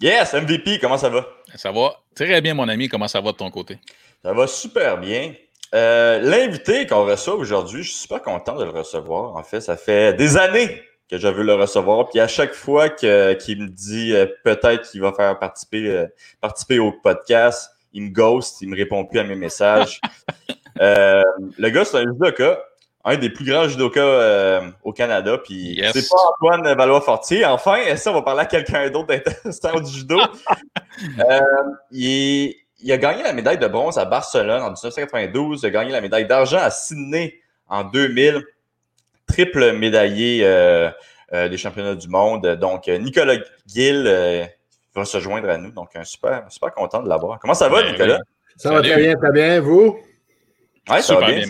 Yes, MVP, comment ça va? Ça va très bien, mon ami. Comment ça va de ton côté? Ça va super bien. Euh, L'invité qu'on reçoit aujourd'hui, je suis super content de le recevoir. En fait, ça fait des années que je veux le recevoir. Puis à chaque fois qu'il me dit euh, peut-être qu'il va faire participer, euh, participer au podcast, il me ghost, il me répond plus à mes messages. Euh, le gars, c'est un judoka, un des plus grands judokas au Canada. Puis c'est pas Antoine Valois-Fortier. Enfin, ça, on va parler à quelqu'un d'autre d'intéressant du judo. il, il a gagné la médaille de bronze à Barcelone en 1992. Il a gagné la médaille d'argent à Sydney en 2000 triple médaillé euh, euh, des championnats du monde. Donc, euh, Nicolas Gill va se joindre à nous. Donc, un super, super content de l'avoir. Comment ça va, ben Nicolas? Ça va très bien, très bien. Vous? Oui, ça va bien.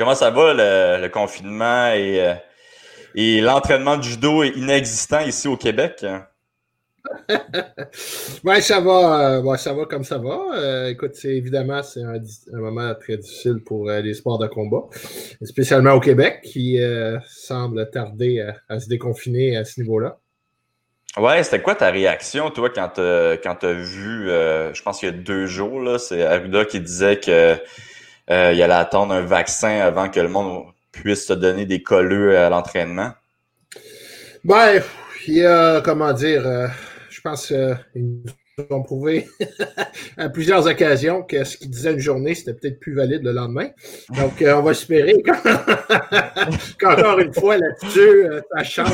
Comment ça va, le, confinement et, et l'entraînement du judo inexistant ici au Québec? ouais, ça va, euh, ça va comme ça va. Euh, écoute, c'est évidemment c'est un, moment très difficile pour euh, les sports de combat, spécialement au Québec, qui semble tarder à, se déconfiner à ce niveau-là. Ouais, c'était quoi ta réaction, toi, quand tu as vu, je pense qu'il y a deux jours, c'est Arruda qui disait que il allait attendre un vaccin avant que le monde puisse se donner des colleux à l'entraînement? Ben, il y a, comment dire, je pense qu'ils ont prouvé à plusieurs occasions que ce qu'ils disaient une journée, c'était peut-être plus valide le lendemain. Donc, euh, on va espérer qu'encore une fois, là-dessus, euh, ça change.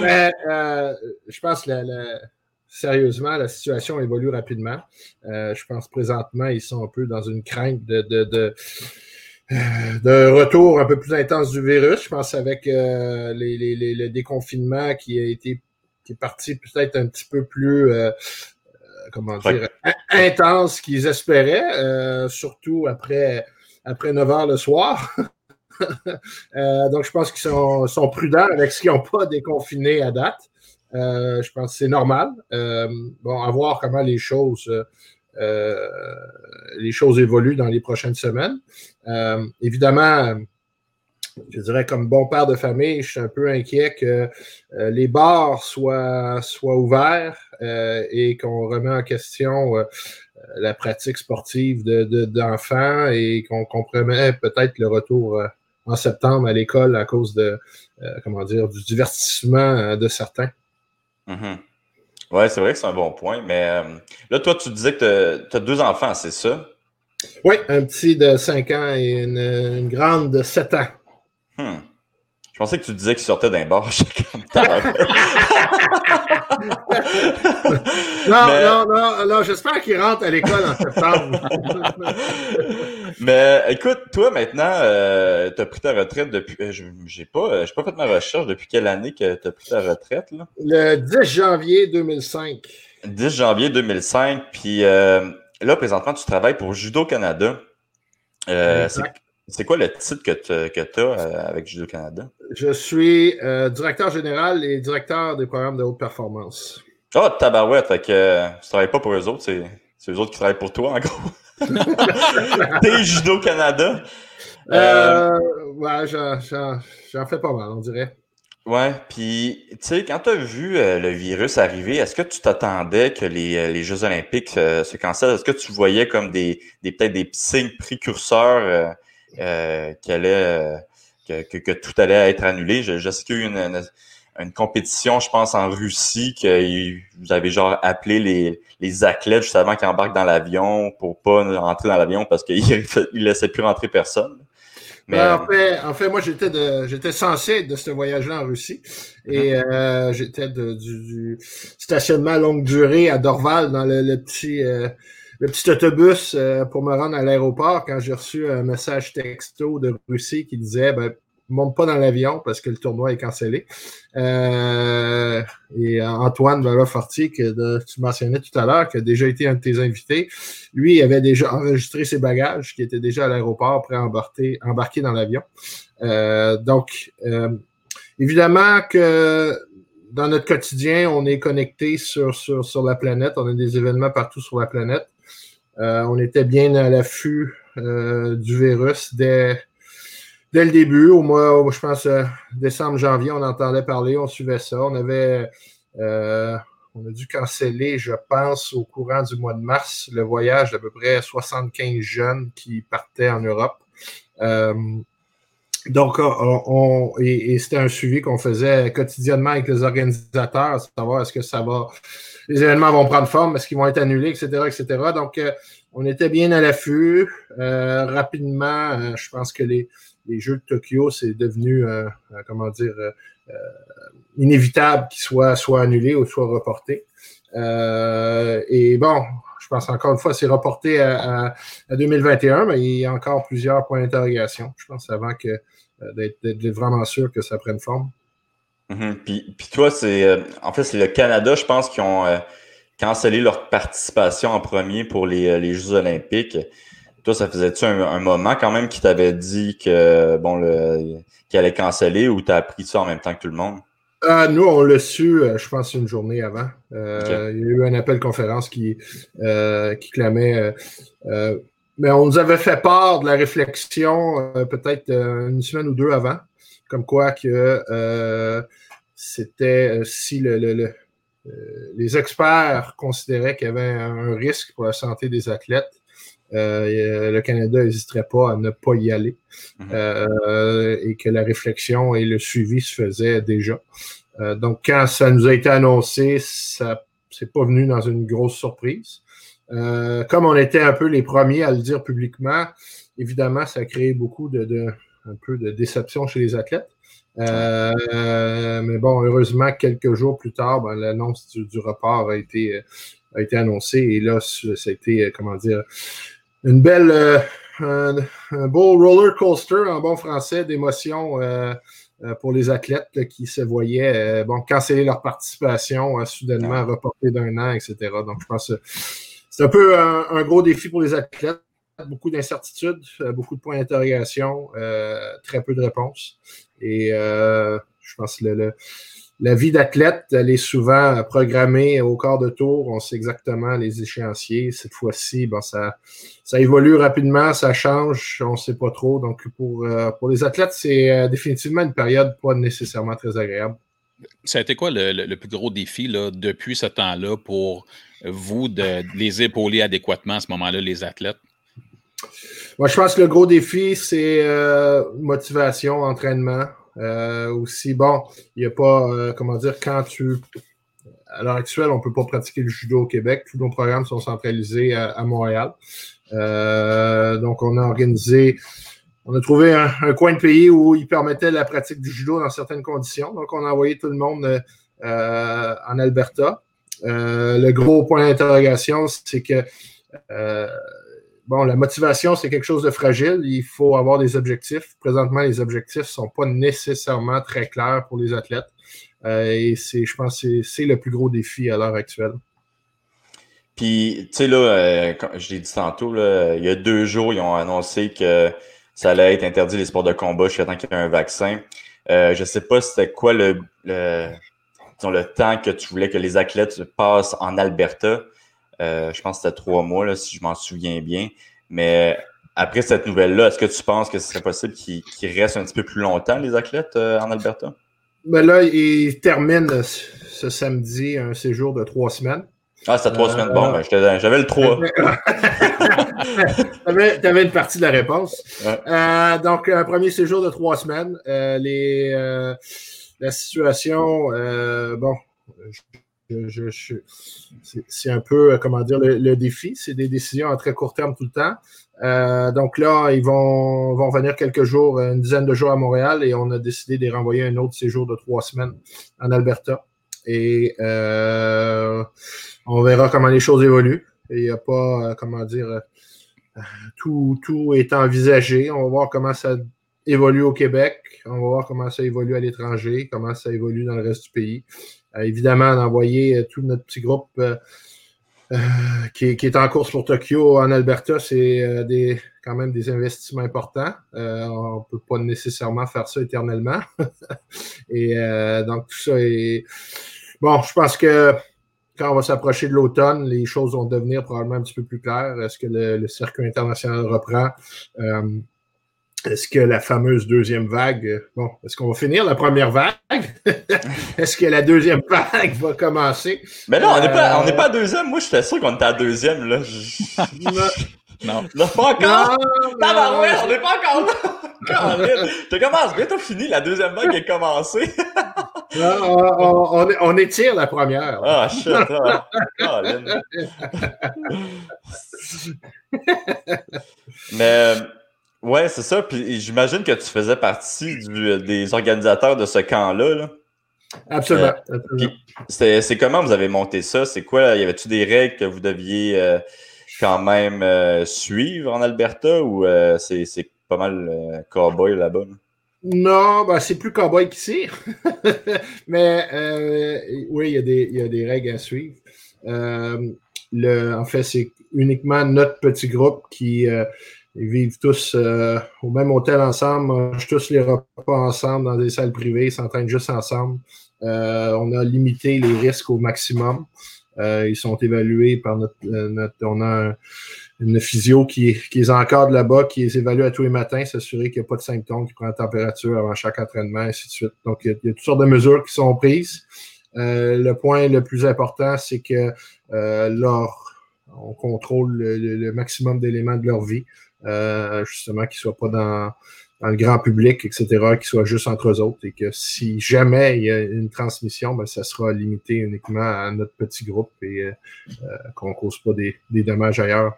Mais euh, je pense que sérieusement, la situation évolue rapidement. je pense présentement, ils sont un peu dans une crainte de, de, retour un peu plus intense du virus. Je pense avec les, les, le déconfinement qui a été qui est parti peut-être un petit peu plus, euh, euh, comment dire, intense qu'ils espéraient, euh, surtout après, après 9 heures le soir. donc, je pense qu'ils sont, sont, prudents avec ce qu'ils n'ont pas déconfiné à date. Je pense que c'est normal. bon, à voir comment les choses, les choses évoluent dans les prochaines semaines. évidemment, je dirais comme bon père de famille, je suis un peu inquiet que euh, les bars soient, soient ouverts euh, et qu'on remet en question euh, la pratique sportive d'enfants de, et qu'on compromet peut-être le retour en septembre à l'école à cause de comment dire du divertissement de certains. Mm-hmm. Oui, c'est vrai que c'est un bon point, mais là, toi, tu disais que tu as deux enfants, c'est ça? Oui, un petit de 5 ans et une, une grande de 7 ans. Hmm. Je pensais que tu disais qu'il sortait d'un bar. non, non, non, non, j'espère qu'il rentre à l'école en septembre. Mais écoute, toi maintenant, euh, tu as pris ta retraite depuis. Euh, j'ai pas, euh, pas fait ma recherche depuis quelle année que tu as pris ta retraite? Là? Le 10 janvier 2005. 10 janvier 2005. Puis là, présentement, tu travailles pour Judo Canada. C'est quoi le titre que tu as avec Judo Canada? Je suis directeur général et directeur des programmes de haute performance. Ah, oh, tabarouette, fait que tu travailles pas pour eux autres, c'est, eux autres qui travaillent pour toi, en gros. T'es Judo Canada. ouais, j'en fais pas mal, on dirait. Ouais, puis tu sais, quand tu as vu le virus arriver, est-ce que tu t'attendais que les, Jeux olympiques se cancellent? Est-ce que tu voyais comme des, des peut-être des signes précurseurs euh, euh, que, que, tout allait être annulé? Je, sais qu'il y a eu une, une, compétition, je pense, en Russie, que vous avez genre appelé les, les athlètes juste avant qu'ils embarquent dans l'avion pour pas rentrer dans l'avion parce qu'ils ne laissaient plus rentrer personne. Mais, ben, en, fait, en fait, moi, j'étais de, j'étais censé être de ce voyage-là en Russie. Et uh-huh. euh, j'étais du, du, stationnement longue durée à Dorval, dans le, petit, le petit autobus euh, pour me rendre à l'aéroport quand j'ai reçu un message texto de Russie qui disait ben, monte pas dans l'avion parce que le tournoi est cancellé. Euh, et Antoine Valois-Fortier, que tu mentionnais tout à l'heure, qui a déjà été un de tes invités, lui avait déjà enregistré ses bagages, qui étaient déjà à l'aéroport, prêt à embarquer, dans l'avion. Euh, donc, évidemment que dans notre quotidien, on est connecté sur, sur, la planète, on a des événements partout sur la planète. Euh, on était bien à l'affût euh, du virus dès, dès le début, au mois, je pense, décembre, janvier, on entendait parler, on suivait ça. On avait, on a dû canceller, je pense, au courant du mois de mars, le voyage d'à peu près 75 jeunes qui partaient en Europe. Donc, on, et, c'était un suivi qu'on faisait quotidiennement avec les organisateurs, savoir est-ce que ça va, les événements vont prendre forme, est-ce qu'ils vont être annulés, etc., etc. Donc, euh, on était bien à l'affût. Euh, rapidement, euh, je pense que les, les Jeux de Tokyo, c'est devenu, comment dire, inévitable qu'ils soient soit annulés ou soit reportés. et bon, je pense encore une fois, c'est reporté à, à, 2021, mais il y a encore plusieurs points d'interrogation. Je pense avant que euh, d'être vraiment sûr que ça prenne forme. Mm-hmm. puis, toi, c'est euh, en fait, c'est le Canada, je pense, qui ont euh, cancellé leur participation en premier pour les, Jeux olympiques. Toi, ça faisait-tu un, moment quand même qui t'avait dit que bon le qu'il allait canceller ou t'as appris ça en même temps que tout le monde? nous, on l'a su, je pense, une journée avant. Il y a eu un appel conférence qui, qui clamait mais on nous avait fait part de la réflexion euh, peut-être euh, une semaine ou deux avant, comme quoi que euh, c'était si le, les experts considéraient qu'il y avait un risque pour la santé des athlètes, le Canada n'hésiterait pas à ne pas y aller mm-hmm. et que la réflexion et le suivi se faisaient déjà. donc, quand ça nous a été annoncé, ça c'est pas venu dans une grosse surprise. Euh, comme on était un peu les premiers à le dire publiquement, évidemment, ça a créé beaucoup de, un peu de déception chez les athlètes. Euh, mais bon, heureusement, quelques jours plus tard, ben, l'annonce du, report a été, a été annoncée. Et là, ça a été, comment dire, une belle, un, beau roller coaster en bon français d'émotions euh, pour les athlètes qui se voyaient bon, canceller leur participation, soudainement reporter d'un an, etc. Donc, je pense que c'est un peu un, gros défi pour les athlètes. Beaucoup d'incertitudes, euh, beaucoup de points d'interrogation, euh, très peu de réponses. Et euh, je pense que la vie d'athlète, elle est souvent programmée au quart de tour. On sait exactement les échéanciers. Cette fois-ci, bon, ça, ça évolue rapidement, ça change, on ne sait pas trop. Donc, pour, pour les athlètes, c'est définitivement une période pas nécessairement très agréable. Ça a été quoi le, plus gros défi là, depuis ce temps-là pour vous, de, les épauler adéquatement à ce moment-là, les athlètes? Moi, je pense que le gros défi, c'est euh, motivation, entraînement. Euh, aussi, bon, il n'y a pas, euh, comment dire, quand tu. À l'heure actuelle, on ne peut pas pratiquer le judo au Québec. Tous nos programmes sont centralisés à, Montréal. donc, on a organisé, on a trouvé un, coin de pays où il permettait la pratique du judo dans certaines conditions. Donc, on a envoyé tout le monde en Alberta. Euh, le gros point d'interrogation, c'est que euh, bon, la motivation, c'est quelque chose de fragile. Il faut avoir des objectifs. Présentement, les objectifs ne sont pas nécessairement très clairs pour les athlètes. Euh, et je pense que c'est le plus gros défi à l'heure actuelle. Puis, tu sais, là, je l'ai dit tantôt, il y a deux jours, ils ont annoncé que ça allait être interdit les sports de combat jusqu'à temps qu'il y ait un vaccin. je ne sais pas c'était quoi le, le temps que tu voulais que les athlètes passent en Alberta. Euh, je pense que c'était trois mois, là, si je m'en souviens bien. Mais après cette nouvelle-là, est-ce que tu penses que ce serait possible qu'ils restent un petit peu plus longtemps, les athlètes, euh, en Alberta? Ben là, ils terminent ce samedi un séjour de trois semaines. Ah, c'était trois semaines. Bon, ben, j'avais le 3. tu avais, une partie de la réponse. Euh, donc, un premier séjour de trois semaines. les la situation, euh, bon, c'est un peu, euh, comment dire, le, défi. C'est des décisions à très court terme tout le temps. Euh, donc là, ils vont, vont venir quelques jours, une dizaine de jours à Montréal et on a décidé de renvoyer un autre séjour de trois semaines en Alberta. Et on verra comment les choses évoluent. Il n'y a pas, comment dire, tout, tout est envisagé. On va voir comment ça évolue au Québec. On va voir comment ça évolue à l'étranger, comment ça évolue dans le reste du pays. Euh, évidemment, d'envoyer euh, tout notre petit groupe euh, qui, est, en course pour Tokyo en Alberta, c'est des, quand même des investissements importants. on ne peut pas nécessairement faire ça éternellement. Et donc, tout ça est. Bon, je pense que quand on va s'approcher de l'automne, les choses vont devenir probablement un petit peu plus claires. Est-ce que le, circuit international reprend? Est-ce que la fameuse deuxième vague, bon, est-ce qu'on va finir la première vague? est-ce que la deuxième vague va commencer? Mais non, on n'est pas, pas à deuxième. Moi, j'étais sûr qu'on était à deuxième, là. non. Non, pas encore! On n'est pas encore là! Tu commences bientôt fini, la deuxième vague est commencée. non, on, on, on, étire la première. Ah, shit! Ah, Mais... Ouais, c'est ça. Puis j'imagine que tu faisais partie du, des organisateurs de ce camp-là. Là. Absolument. Euh, c'est comment vous avez monté ça? C'est quoi? Y avait-tu des règles que vous deviez euh, quand même euh, suivre en Alberta ou euh, c'est pas mal cowboy là-bas? Non, ben, c'est plus cowboy qu'ici. Mais oui, il y, y, a des règles à suivre. le, en fait, c'est uniquement notre petit groupe qui ils vivent tous euh, au même hôtel ensemble, mangent tous les repas ensemble dans des salles privées, s'entraînent juste ensemble. Euh, on a limité les risques au maximum. Euh, ils sont évalués par notre, notre on a une physio qui, qui les encadre là-bas, qui les évalue à tous les matins, s'assurer qu'il n'y a pas de symptômes, qui prend la température avant chaque entraînement, et ainsi de suite. Donc, il y, a, toutes sortes de mesures qui sont prises. le point le plus important, c'est que leur, on contrôle le, le maximum d'éléments de leur vie. Euh, justement, qu'ils ne soient pas dans, dans, le grand public, etc., qu'ils soient juste entre eux autres et que si jamais il y a une transmission, ben, ça sera limité uniquement à notre petit groupe et euh, euh qu'on ne cause pas des, des, dommages ailleurs.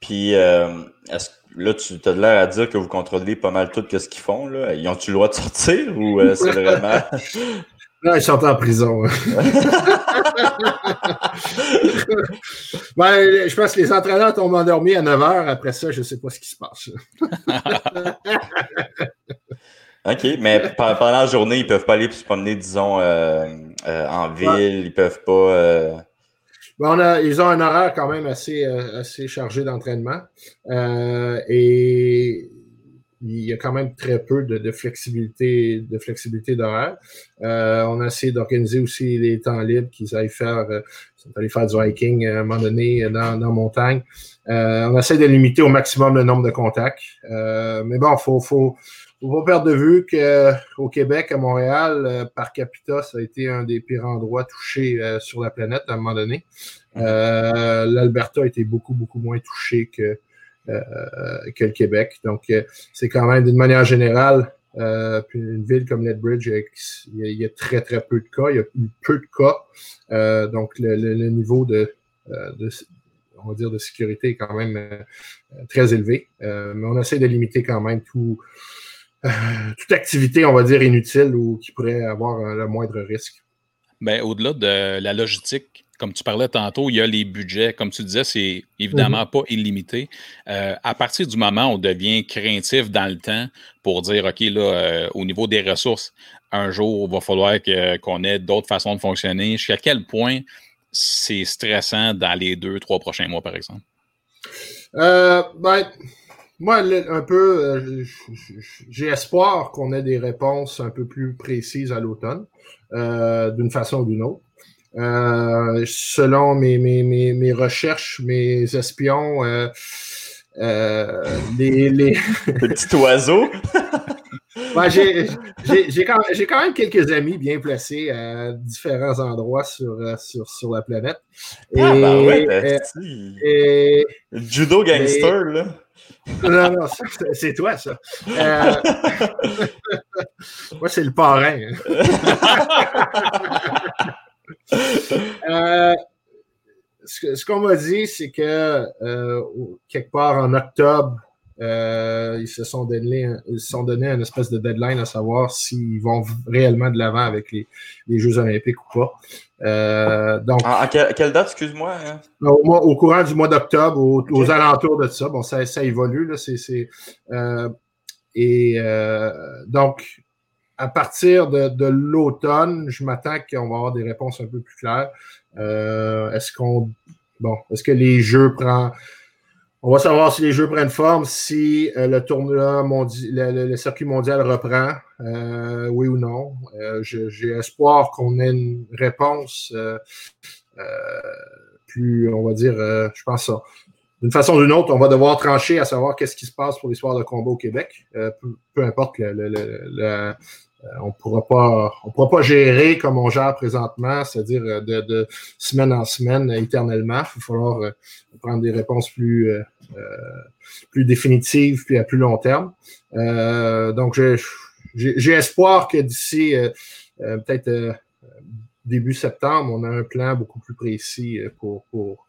Puis, euh, est-ce, là, tu as l'air à dire que vous contrôlez pas mal tout ce qu'ils font. Là. Ils ont-tu le droit de sortir ou c'est vraiment. Non, ils sont en prison. ben, je pense que les entraîneurs tombent endormis à 9 h. Après ça, je ne sais pas ce qui se passe. OK, mais pendant la journée, ils ne peuvent pas aller se promener, disons, euh, euh, en ville. Ils peuvent pas. Euh... Ben, on a, ils ont un horaire quand même assez, assez chargé d'entraînement. Et il y a quand même très peu de, de flexibilité de flexibilité d'horaire. Euh, on a essayé d'organiser aussi les temps libres qu'ils aillent faire, euh, aller faire du hiking à un moment donné dans, dans montagne. Euh, on essaie de limiter au maximum le nombre de contacts. Euh, mais bon, faut, faut, faut pas perdre de vue qu'au Québec, à Montréal, euh, par capita, ça a été un des pires endroits touchés euh, sur la planète à un moment donné. L'Alberta a été beaucoup, beaucoup moins touché que euh, que le Québec. Donc, euh, c'est quand même d'une manière générale, euh, une ville comme Lethbridge, il y, a, très, très peu de cas. Il y a eu peu de cas. donc, le, niveau de, sécurité est quand même très élevé. mais on essaie de limiter quand même tout, toute activité, on va dire, inutile ou qui pourrait avoir le moindre risque. Bien, au-delà de la logistique, comme tu parlais tantôt, il y a les budgets. Comme tu disais, c'est évidemment mm-hmm. pas illimité. Euh, à partir du moment où on devient craintif dans le temps pour dire, OK, là, euh, au niveau des ressources, un jour, il va falloir qu'on ait d'autres façons de fonctionner. Jusqu'à quel point c'est stressant dans les deux, trois prochains mois, par exemple? Euh, ben, moi, un peu, j'ai espoir qu'on ait des réponses un peu plus précises à l'automne, d'une façon ou d'une autre. Euh, selon mes, mes, mes, mes, recherches, mes espions, euh, euh, les, les... petit oiseau. j'ai quand, quand, même quelques amis bien placés à différents endroits sur, sur, sur la planète. ah, ben ouais, ben, et, Judo gangster, là. Non, non, c'est toi, ça. Euh... Moi, c'est le parrain. Euh, ce, qu'on m'a dit, c'est que euh, quelque part en octobre, euh, ils se sont donné, ils se sont donné un espèce de deadline à savoir s'ils vont réellement de l'avant avec les, les, Jeux olympiques ou pas. Euh, donc, à, quelle, date, excuse-moi? Hein? Au, au, courant du mois d'octobre, aux, alentours de ça. Bon, ça, ça évolue. Là, euh, et donc, à partir de, l'automne, je m'attends qu'on va avoir des réponses un peu plus claires. Euh, est-ce qu'on. Bon, est-ce que les jeux prennent. On va savoir si les jeux prennent forme, si euh, le tournoi le, circuit mondial reprend, euh, oui ou non. J'ai espoir qu'on ait une réponse plus, on va dire, je pense ça d'une façon ou d'une autre, on va devoir trancher à savoir qu'est-ce qui se passe pour l'histoire de combat au Québec. Peu, importe le, on pourra pas on pourra pas gérer comme on gère présentement, c'est-à-dire de, de, semaine en semaine éternellement. Il va falloir prendre des réponses plus plus définitives puis à plus long terme. donc j'ai espoir que d'ici peut-être début septembre, on a un plan beaucoup plus précis pour, pour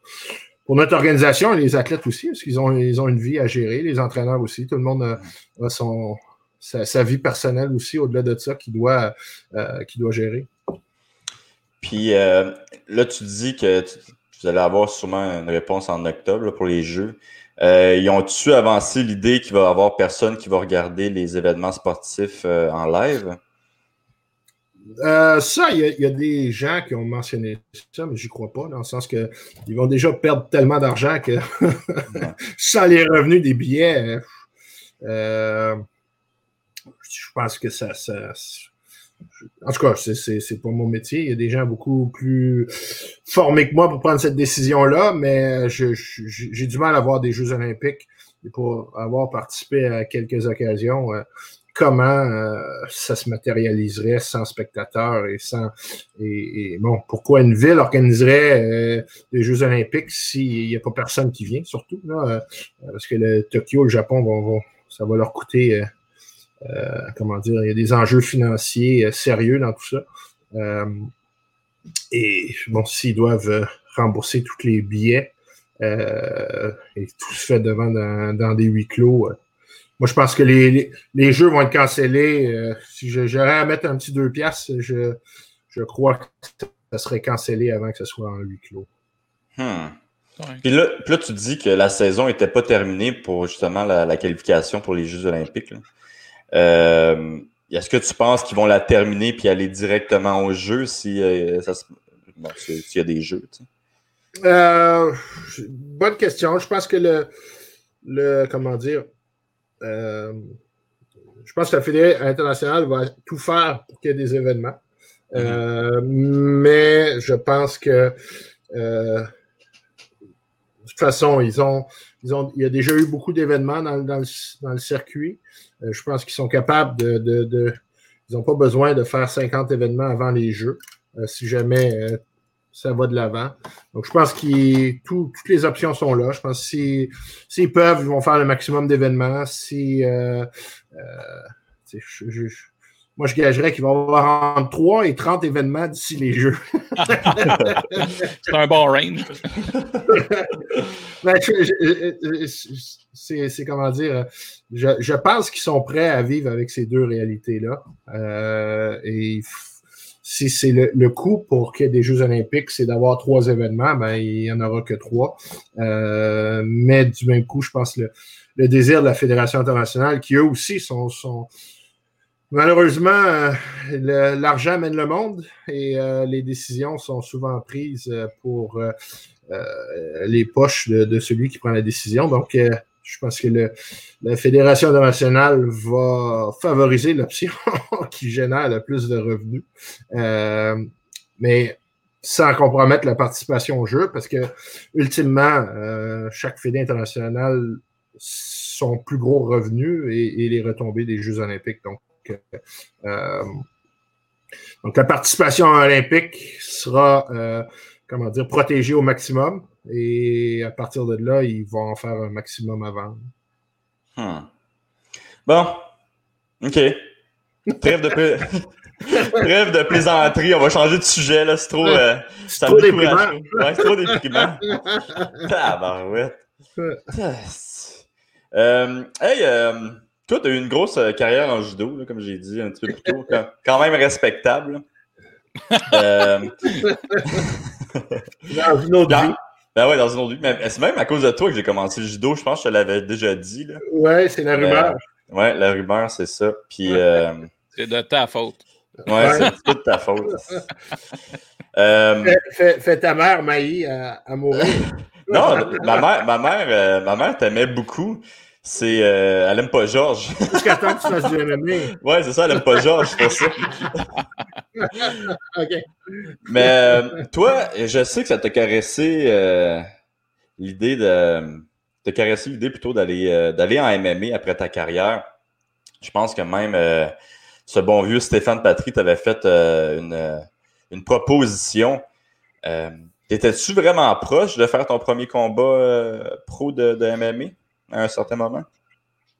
pour notre organisation et les athlètes aussi, parce qu'ils ont, ils ont une vie à gérer, les entraîneurs aussi. Tout le monde a, son, sa, vie personnelle aussi, au-delà de ça, qui doit, euh, doit gérer. Puis euh, là, tu dis que vous allez avoir sûrement une réponse en octobre pour les Jeux. Euh, ils ont-tu avancé l'idée qu'il va y avoir personne qui va regarder les événements sportifs en live? Euh, ça, il y, a des gens qui ont mentionné ça, mais j'y crois pas, dans le sens que ils vont déjà perdre tellement d'argent que sans les revenus des billets, euh, je pense que ça, en tout cas, c'est pas mon métier. Il y a des gens beaucoup plus formés que moi pour prendre cette décision-là, mais j'ai du mal à voir des Jeux olympiques et pour avoir participé à quelques occasions. Euh, comment euh, ça se matérialiserait sans spectateurs et sans et, bon pourquoi une ville organiserait euh, des Jeux Olympiques s'il n'y a pas personne qui vient surtout là euh, parce que le Tokyo le Japon vont, ça va leur coûter comment dire il y a des enjeux financiers sérieux dans tout ça et bon s'ils doivent rembourser tous les billets et tout se fait devant dans, dans des huis clos moi, je pense que les, les, jeux vont être cancellés. Euh, si j'aurais à mettre un petit deux piastres, je, je crois que ça serait cancellé avant que ce soit en huis clos. Hmm. Puis, là, puis, là, tu dis que la saison n'était pas terminée pour justement la, qualification pour les Jeux olympiques. Euh, est-ce que tu penses qu'ils vont la terminer puis aller directement aux Jeux si euh, s'il y a des Jeux? bonne question. Je pense que le, le comment dire, euh, je pense que la Fédération internationale va tout faire pour qu'il y ait des événements. Euh, mais je pense que euh, de toute façon, ils ont, ils ont, il y a déjà eu beaucoup d'événements dans, dans, le, circuit. Je pense qu'ils sont capables de, de, de ils n'ont pas besoin de faire 50 événements avant les Jeux. si jamais ça va de l'avant. Donc, je pense que toutes les options sont là. Je pense que s'ils peuvent, ils vont faire le maximum d'événements. Si, euh, euh, moi, je gagerais qu'il va y avoir entre 3 et 30 événements d'ici les Jeux. c'est un bon range. Ben, c'est comment dire, je, je pense qu'ils sont prêts à vivre avec ces deux réalités-là. Euh, et si c'est le, coût pour qu'il y ait des Jeux olympiques, c'est d'avoir trois événements, ben, il n'y en aura que trois. Euh, mais du même coup, je pense le, le désir de la Fédération internationale, qui eux aussi sont... sont Malheureusement, euh, l'argent mène le monde et euh, les décisions sont souvent prises pour les poches de, celui qui prend la décision. Donc, je pense que la Fédération internationale va favoriser l'option qui génère le plus de revenus. Euh, mais sans compromettre la participation au jeu, parce que ultimement, euh, chaque fédé international son plus gros revenu et, les retombées des Jeux olympiques. Euh, donc la participation olympique sera, comment dire, protégée au maximum. Et à partir de là, ils vont en faire un maximum avant. Hmm. Bon. OK. Trêve de, Trêve de plaisanterie. On va changer de sujet. là. C'est trop. Euh, c'est trop déprimant. Ouais, c'est trop déprimant. Tabarouette. euh, hey, euh, toi, tu as eu une grosse euh, carrière en judo, là, comme j'ai dit un petit peu plus tôt. Quand, même respectable. euh... Dans une autre vie. Ben ouais, dans une autre vie. Mais c'est même à cause de toi que j'ai commencé le judo, je pense que je te l'avais déjà dit. Là. Ouais, c'est la rumeur. Euh, ouais, la rumeur, c'est ça. Puis. Euh... C'est de ta faute. Ouais, c'est tout de ta faute. euh... fais, fais, ta mère, Maï, à, à mourir. non, ma mère, ma mère, euh, ma mère t'aimait beaucoup. C'est. Euh, elle aime pas Georges. Jusqu'à temps que tu fasses du MMA. Ouais, c'est ça, elle aime pas Georges, c'est ça. OK. Mais toi, je sais que ça t'a caressé euh, l'idée de, te caressé l'idée plutôt d'aller d'aller en MMA après ta carrière. Je pense que même ce bon vieux Stéphane Patry t'avait fait une, une, proposition. Étais-tu vraiment proche de faire ton premier combat pro de, de, MMA à un certain moment?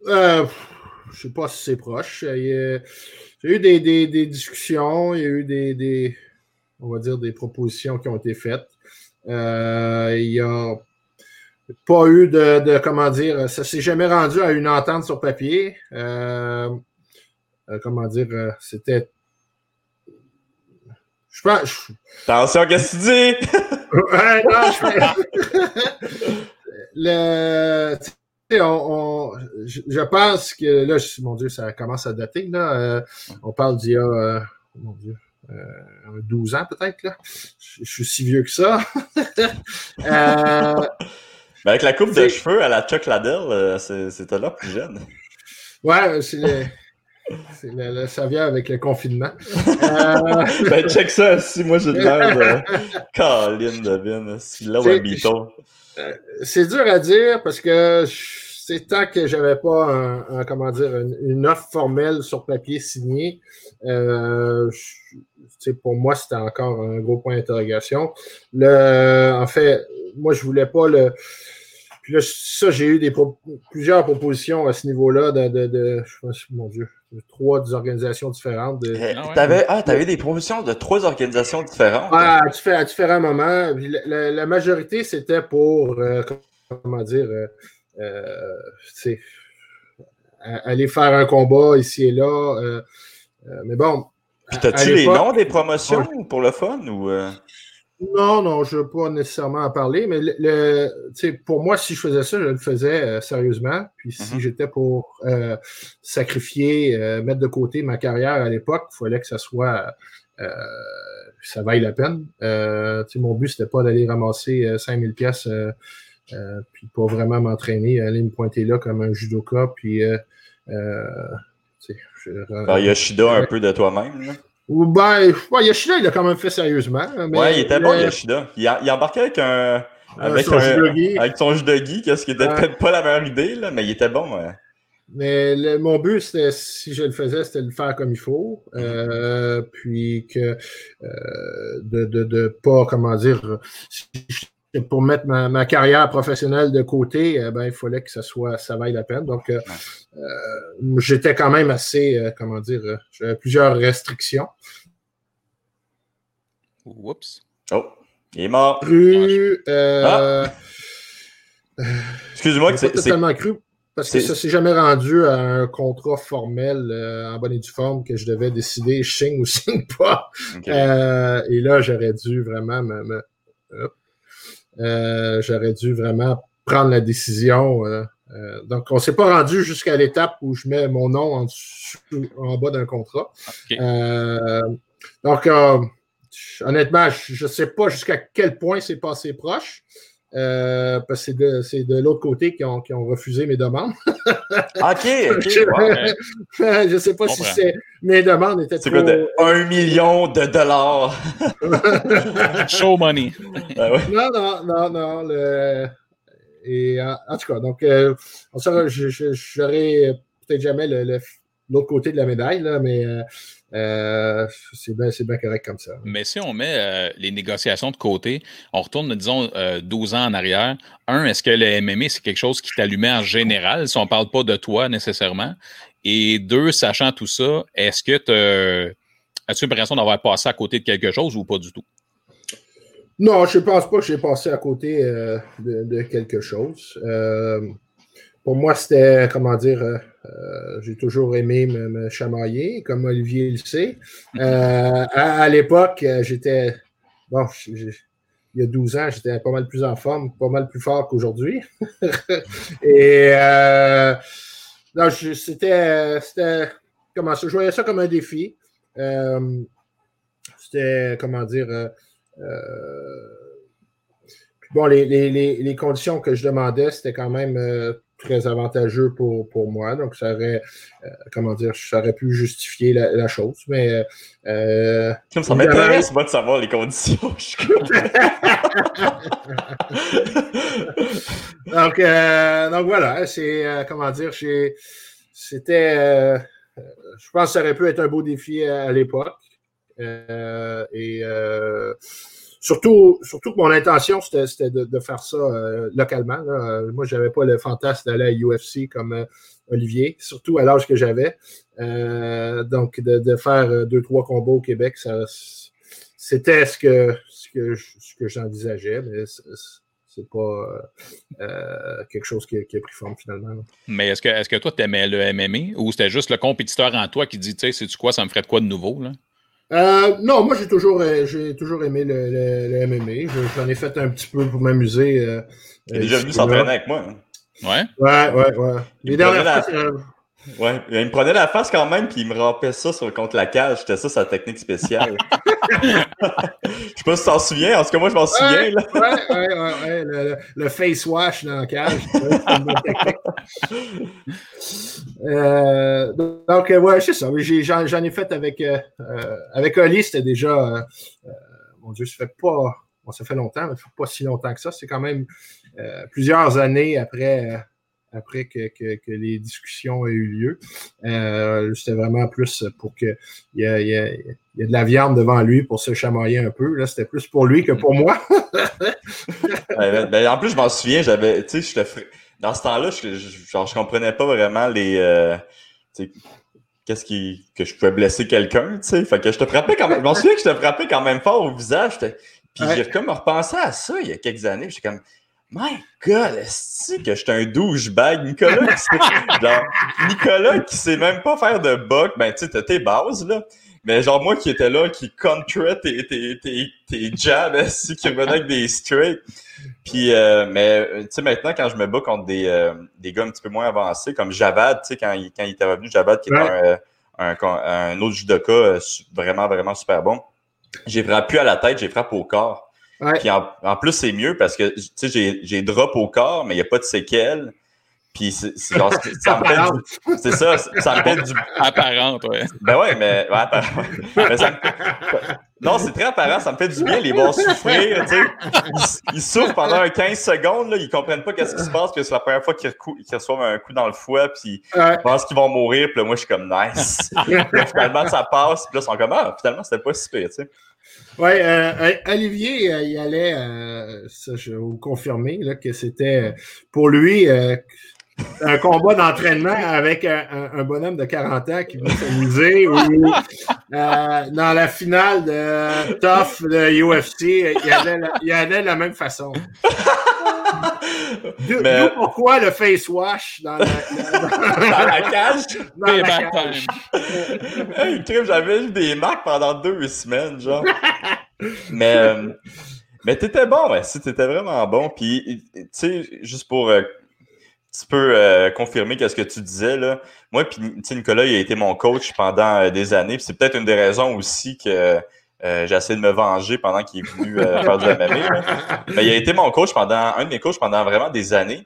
Euh, je sais pas si c'est proche. Il y a, eu des, des, des, discussions, il y a eu des, des, on va dire, des propositions qui ont été faites. Euh, il n'y a pas eu de, de, comment dire, ça s'est jamais rendu à une entente sur papier. Euh, comment dire, c'était. Je pense. Attention, qu'est-ce que tu dis? ouais, non, je le, on, je, pense que là, mon Dieu, ça commence à dater. Là. Euh, on parle d'il y a euh, mon Dieu, euh, 12 ans peut-être. Là. Je, suis si vieux que ça. euh, Mais avec la coupe de cheveux à la Chuck euh, c'était là plus jeune. Ouais, c'est le, le, ça vient avec le confinement. ben, check ça, si moi j'ai de l'air de Caroline Devine, si là, ou C'est dur à dire parce que c'est tant que j'avais pas un, comment dire une, offre formelle sur papier signée, euh, pour moi c'était encore un gros point d'interrogation. Le, en fait, moi je voulais pas le. Puis là, ça j'ai eu des plusieurs propositions à ce niveau-là de, de, de, je pense, mon Dieu, trois organisations différentes. De... Eh, ah, t'avais, ah, avais des propositions de trois organisations différentes. Ah, à, à différents moments. La, majorité, c'était pour, euh, comment dire, euh, euh, aller faire un combat ici et là. Euh, euh, mais bon. Puis t'as-tu les noms des promotions pour le fun ou. Non, non, je ne veux pas nécessairement en parler, mais le, pour moi, si je faisais ça, je le faisais sérieusement. Puis si mm-hmm. j'étais pour sacrifier, mettre de côté ma carrière à l'époque, il fallait que ça soit ça vaille la peine. mon but, c'était pas d'aller ramasser 5000 pièces euh, puis pas vraiment m'entraîner, aller me pointer là comme un judoka, puis euh, euh, ben, Yoshida un peu de toi-même. Ou ben, Yoshida, il a quand même fait sérieusement. Mais, ouais, il était bon, Yoshida. Il, a, il embarquait avec un. Avec, son avec son judogi, ce qui était peut-être pas la meilleure idée, là, mais il était bon. Mais mon but, c'était, si je le faisais, c'était de le faire comme il faut. Euh, puis que euh, de, de, de pas, comment dire, si pour mettre ma, carrière professionnelle de côté, euh, ben, il fallait que ça soit, ça vaille la peine. Donc, euh, euh, j'étais quand même assez, comment dire, j'avais plusieurs restrictions. Oups. Oh, il est mort. Cru, ah! Excuse-moi, c'est totalement cru parce que ça s'est jamais rendu à un contrat formel en bonne et due forme que je devais décider je signe ou signe pas. et là, j'aurais dû vraiment me, euh, j'aurais dû vraiment prendre la décision. Euh, euh, donc, on ne s'est pas rendu jusqu'à l'étape où je mets mon nom en, en bas d'un contrat. donc, honnêtement, je ne sais pas jusqu'à quel point c'est passé proche. Euh, parce que c'est de, l'autre côté qui ont, refusé mes demandes. OK, je ne sais pas si c'est mes demandes étaient trop... un million de dollars? Show money. Ben non, non, non, non. Et en, tout cas, donc, euh, j'aurais peut-être jamais l'autre côté de la médaille, là, mais euh, euh, c'est bien, correct comme ça. Mais si on met euh, les négociations de côté, on retourne, disons, 12 euh, ans en arrière. Un, est-ce que le MMA, c'est quelque chose qui t'allumait en général, si on ne parle pas de toi nécessairement? Et deux, sachant tout ça, est-ce que tu as-tu l'impression d'avoir passé à côté de quelque chose ou pas du tout? Non, je ne pense pas que j'ai passé à côté de, quelque chose. pour moi, c'était, comment dire, euh, j'ai toujours aimé me, chamailler, comme Olivier le sait. Euh, à, l'époque, euh, j'étais. Bon, il y a 12 ans, j'étais pas mal plus en forme, pas mal plus fort qu'aujourd'hui. Et c'était. Comment ça? Je voyais ça comme un défi. c'était, comment dire. bon, les, conditions que je demandais, c'était quand même très avantageux pour, pour moi. Donc, ça aurait, comment dire, ça aurait pu justifier la, chose. Mais. ça m'intéresse, moi, de savoir les conditions. donc, donc, voilà, c'est, comment dire, c'était. je pense que ça aurait pu être un beau défi à, l'époque. et Surtout, surtout que mon intention, c'était de, faire ça euh, localement. Moi, je n'avais pas le fantasme d'aller à UFC comme euh, Olivier, surtout à l'âge que j'avais. Euh, donc, de, faire deux, trois combos au Québec, c'était ce que, ce que, ce que j'envisageais, c'est pas quelque chose qui, a pris forme finalement. Mais est-ce que, est que toi, tu aimais le MMA ou c'était juste le compétiteur en toi qui dit, tu sais, c'est-tu quoi, ça me ferait de quoi de nouveau? Euh, non, moi j'ai toujours euh, j'ai toujours aimé le, le, MMA. J'en ai fait un petit peu pour m'amuser. Euh, Il est déjà venu s'entraîner avec moi. Hein. Ouais. Ouais, ouais, ouais. Les dernières fois, Ouais, il me prenait la face quand même, puis il me rampait ça sur, contre la cage. C'était ça sa technique spéciale. je sais pas si tu t'en souviens, en tout cas, moi, je m'en souviens. Là. ouais, ouais, ouais, Le, le, face wash dans la cage. euh, donc, ouais, c'est ça. J'en ai fait avec, euh, avec Oli, c'était déjà. Euh, mon Dieu, ça fait pas. Bon, ça fait longtemps, mais ça fait pas si longtemps que ça. C'est quand même euh, plusieurs années après après que, que, les discussions aient eu lieu. Euh, C'était vraiment plus pour qu'il y, ait, y, ait, y ait de la viande devant lui pour se chamoyer un peu. Là, c'était plus pour lui que pour moi. ben, en plus, je m'en souviens, j'avais, tu sais, dans ce temps-là, je, je, je, comprenais pas vraiment les, euh, qu'est-ce qui, que je pouvais blesser quelqu'un, tu sais. Fait que je te frappais quand même, je m'en souviens que je te frappais quand même fort au visage. Puis j'ai comme repensé à ça il y a quelques années. J'étais comme, My God, est-ce que j'étais un douchebag? Nicolas, genre, Nicolas qui sait même pas faire de buck, ben tu sais, t'as tes bases, là. Mais genre moi qui étais là, qui contrait tes, tes, tes, tes jabs, qui revenait avec des straight. Puis, euh, mais tu sais, maintenant, quand je me bats contre des, euh, des gars un petit peu moins avancés, comme Javad, tu sais, quand il, quand il était revenu, Javad, qui est un, un, un, autre judoka euh, vraiment, vraiment super bon, j'ai frappé à la tête, j'ai frappé au corps. Puis en, en, plus, c'est mieux parce que tu sais, j'ai, j'ai drop au corps, mais il n'y a pas de séquelles. Puis c'est, c'est genre, ça me fait du, c'est ça, ça me fait du. Apparente, ouais. Ben ouais, mais. Ouais, apparent. mais ça non, c'est très apparent, ça me fait du bien, les voir souffrir, tu sais. Ils, ils, souffrent pendant 15 secondes, là, ils comprennent pas qu'est-ce qui se passe, que c'est la première fois qu'ils, qu'ils reçoivent un coup dans le foie, puis ils pensent qu'ils vont mourir, puis là, moi, je suis comme nice. puis finalement, ça passe, puis là, ils sont comme, ah, finalement, c'était pas si pire, tu sais. Oui, euh, euh, Olivier, euh, il allait, euh, ça je vais vous confirmer, là, que c'était pour lui un combat d'entraînement avec un, bonhomme de 40 ans qui veut s'amuser ou dans la finale de Tough de UFC, il la, il avait la même façon. D'où Mais... pourquoi le face wash dans la, dans la cage? Dans la cage. hey, j'avais eu des marques pendant deux semaines, genre. mais euh, mais t'étais bon, ouais, si t'étais vraiment bon. Puis, tu sais, juste pour euh, un petit peu euh, confirmer qu'est-ce que tu disais, là. Moi, puis, Nicolas, il a été mon coach pendant des années. c'est peut-être une des raisons aussi que euh, j'ai essayé de me venger pendant qu'il est venu euh, faire du MMA. Mais il a été mon coach pendant, un de mes coachs pendant vraiment des années.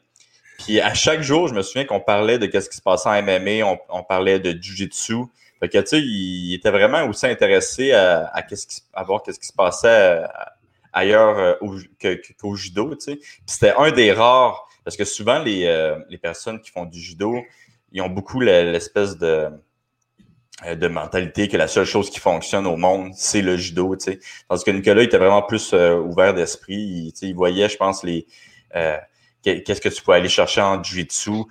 Puis à chaque jour, je me souviens qu'on parlait de qu'est-ce qui se passait en MMA, on, parlait de jiu-jitsu. Fait que tu sais, il, était vraiment aussi intéressé à, à, qui, à voir qu'est-ce qui se passait euh, ailleurs qu'au que, judo, tu sais. C'était un des rares, parce que souvent les, les personnes qui font du judo, ils ont beaucoup l'espèce de euh, de mentalité que la seule chose qui fonctionne au monde, c'est le judo, tu sais. Parce que Nicolas était vraiment plus euh, ouvert d'esprit. Il, il voyait, je pense, les euh, qu'est-ce que tu pouvais aller chercher en jiu-jitsu.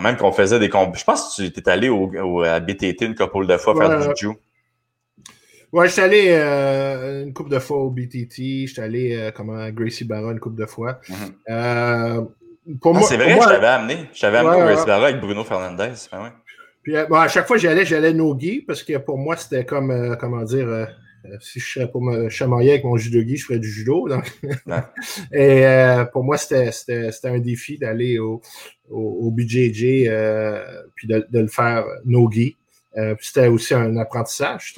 même qu'on faisait des combats. Je pense que tu étais allé au, à BTT une couple de fois faire du jiu. Ouais, j'étais allé une couple de fois au BTT. J'étais allé comme à Gracie Barra une couple de fois. Mm-hmm. pour ah, moi, c'est vrai, je t'avais amené. Je t'avais amené au Gracie Barra avec Bruno Fernandez. Ben ouais. Puis euh, bon, à chaque fois j'y allais, j'allais no-gi parce que pour moi, c'était comme, euh, comment dire, euh, si je serais pour me chamailler avec mon judo-gi, je ferais du judo. Donc. Et pour moi, c'était un défi d'aller au, au, au, BJJ puis de, de, le faire no-gi. c'était aussi un apprentissage.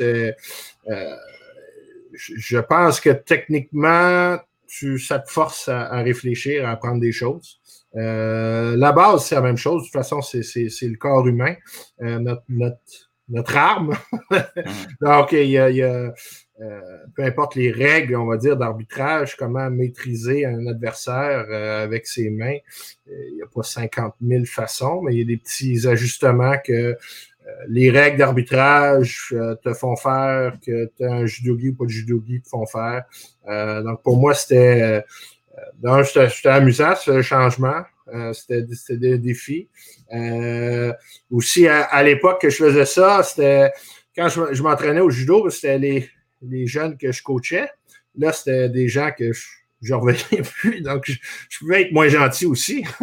je pense que techniquement, tu, ça te force à, à réfléchir, à apprendre des choses. La base, c'est la même chose. De toute façon, c'est le corps humain, notre, notre, notre, arme. Donc, il y a, il y a peu importe les règles, on va dire, d'arbitrage, comment maîtriser un adversaire avec ses mains. Il n'y a pas 50 000 façons, mais il y a des petits ajustements que euh, les règles d'arbitrage euh, te font faire, que tu as un judogi ou pas de judogi te font faire. Euh, donc pour moi, c'était c'était amusant ce changement. c'était des défis. aussi, à, l'époque que je faisais ça, c'était quand je, m'entraînais au judo, c'était les, les jeunes que je coachais. Là, c'était des gens que je je revenais plus, donc je, pouvais être moins gentil aussi.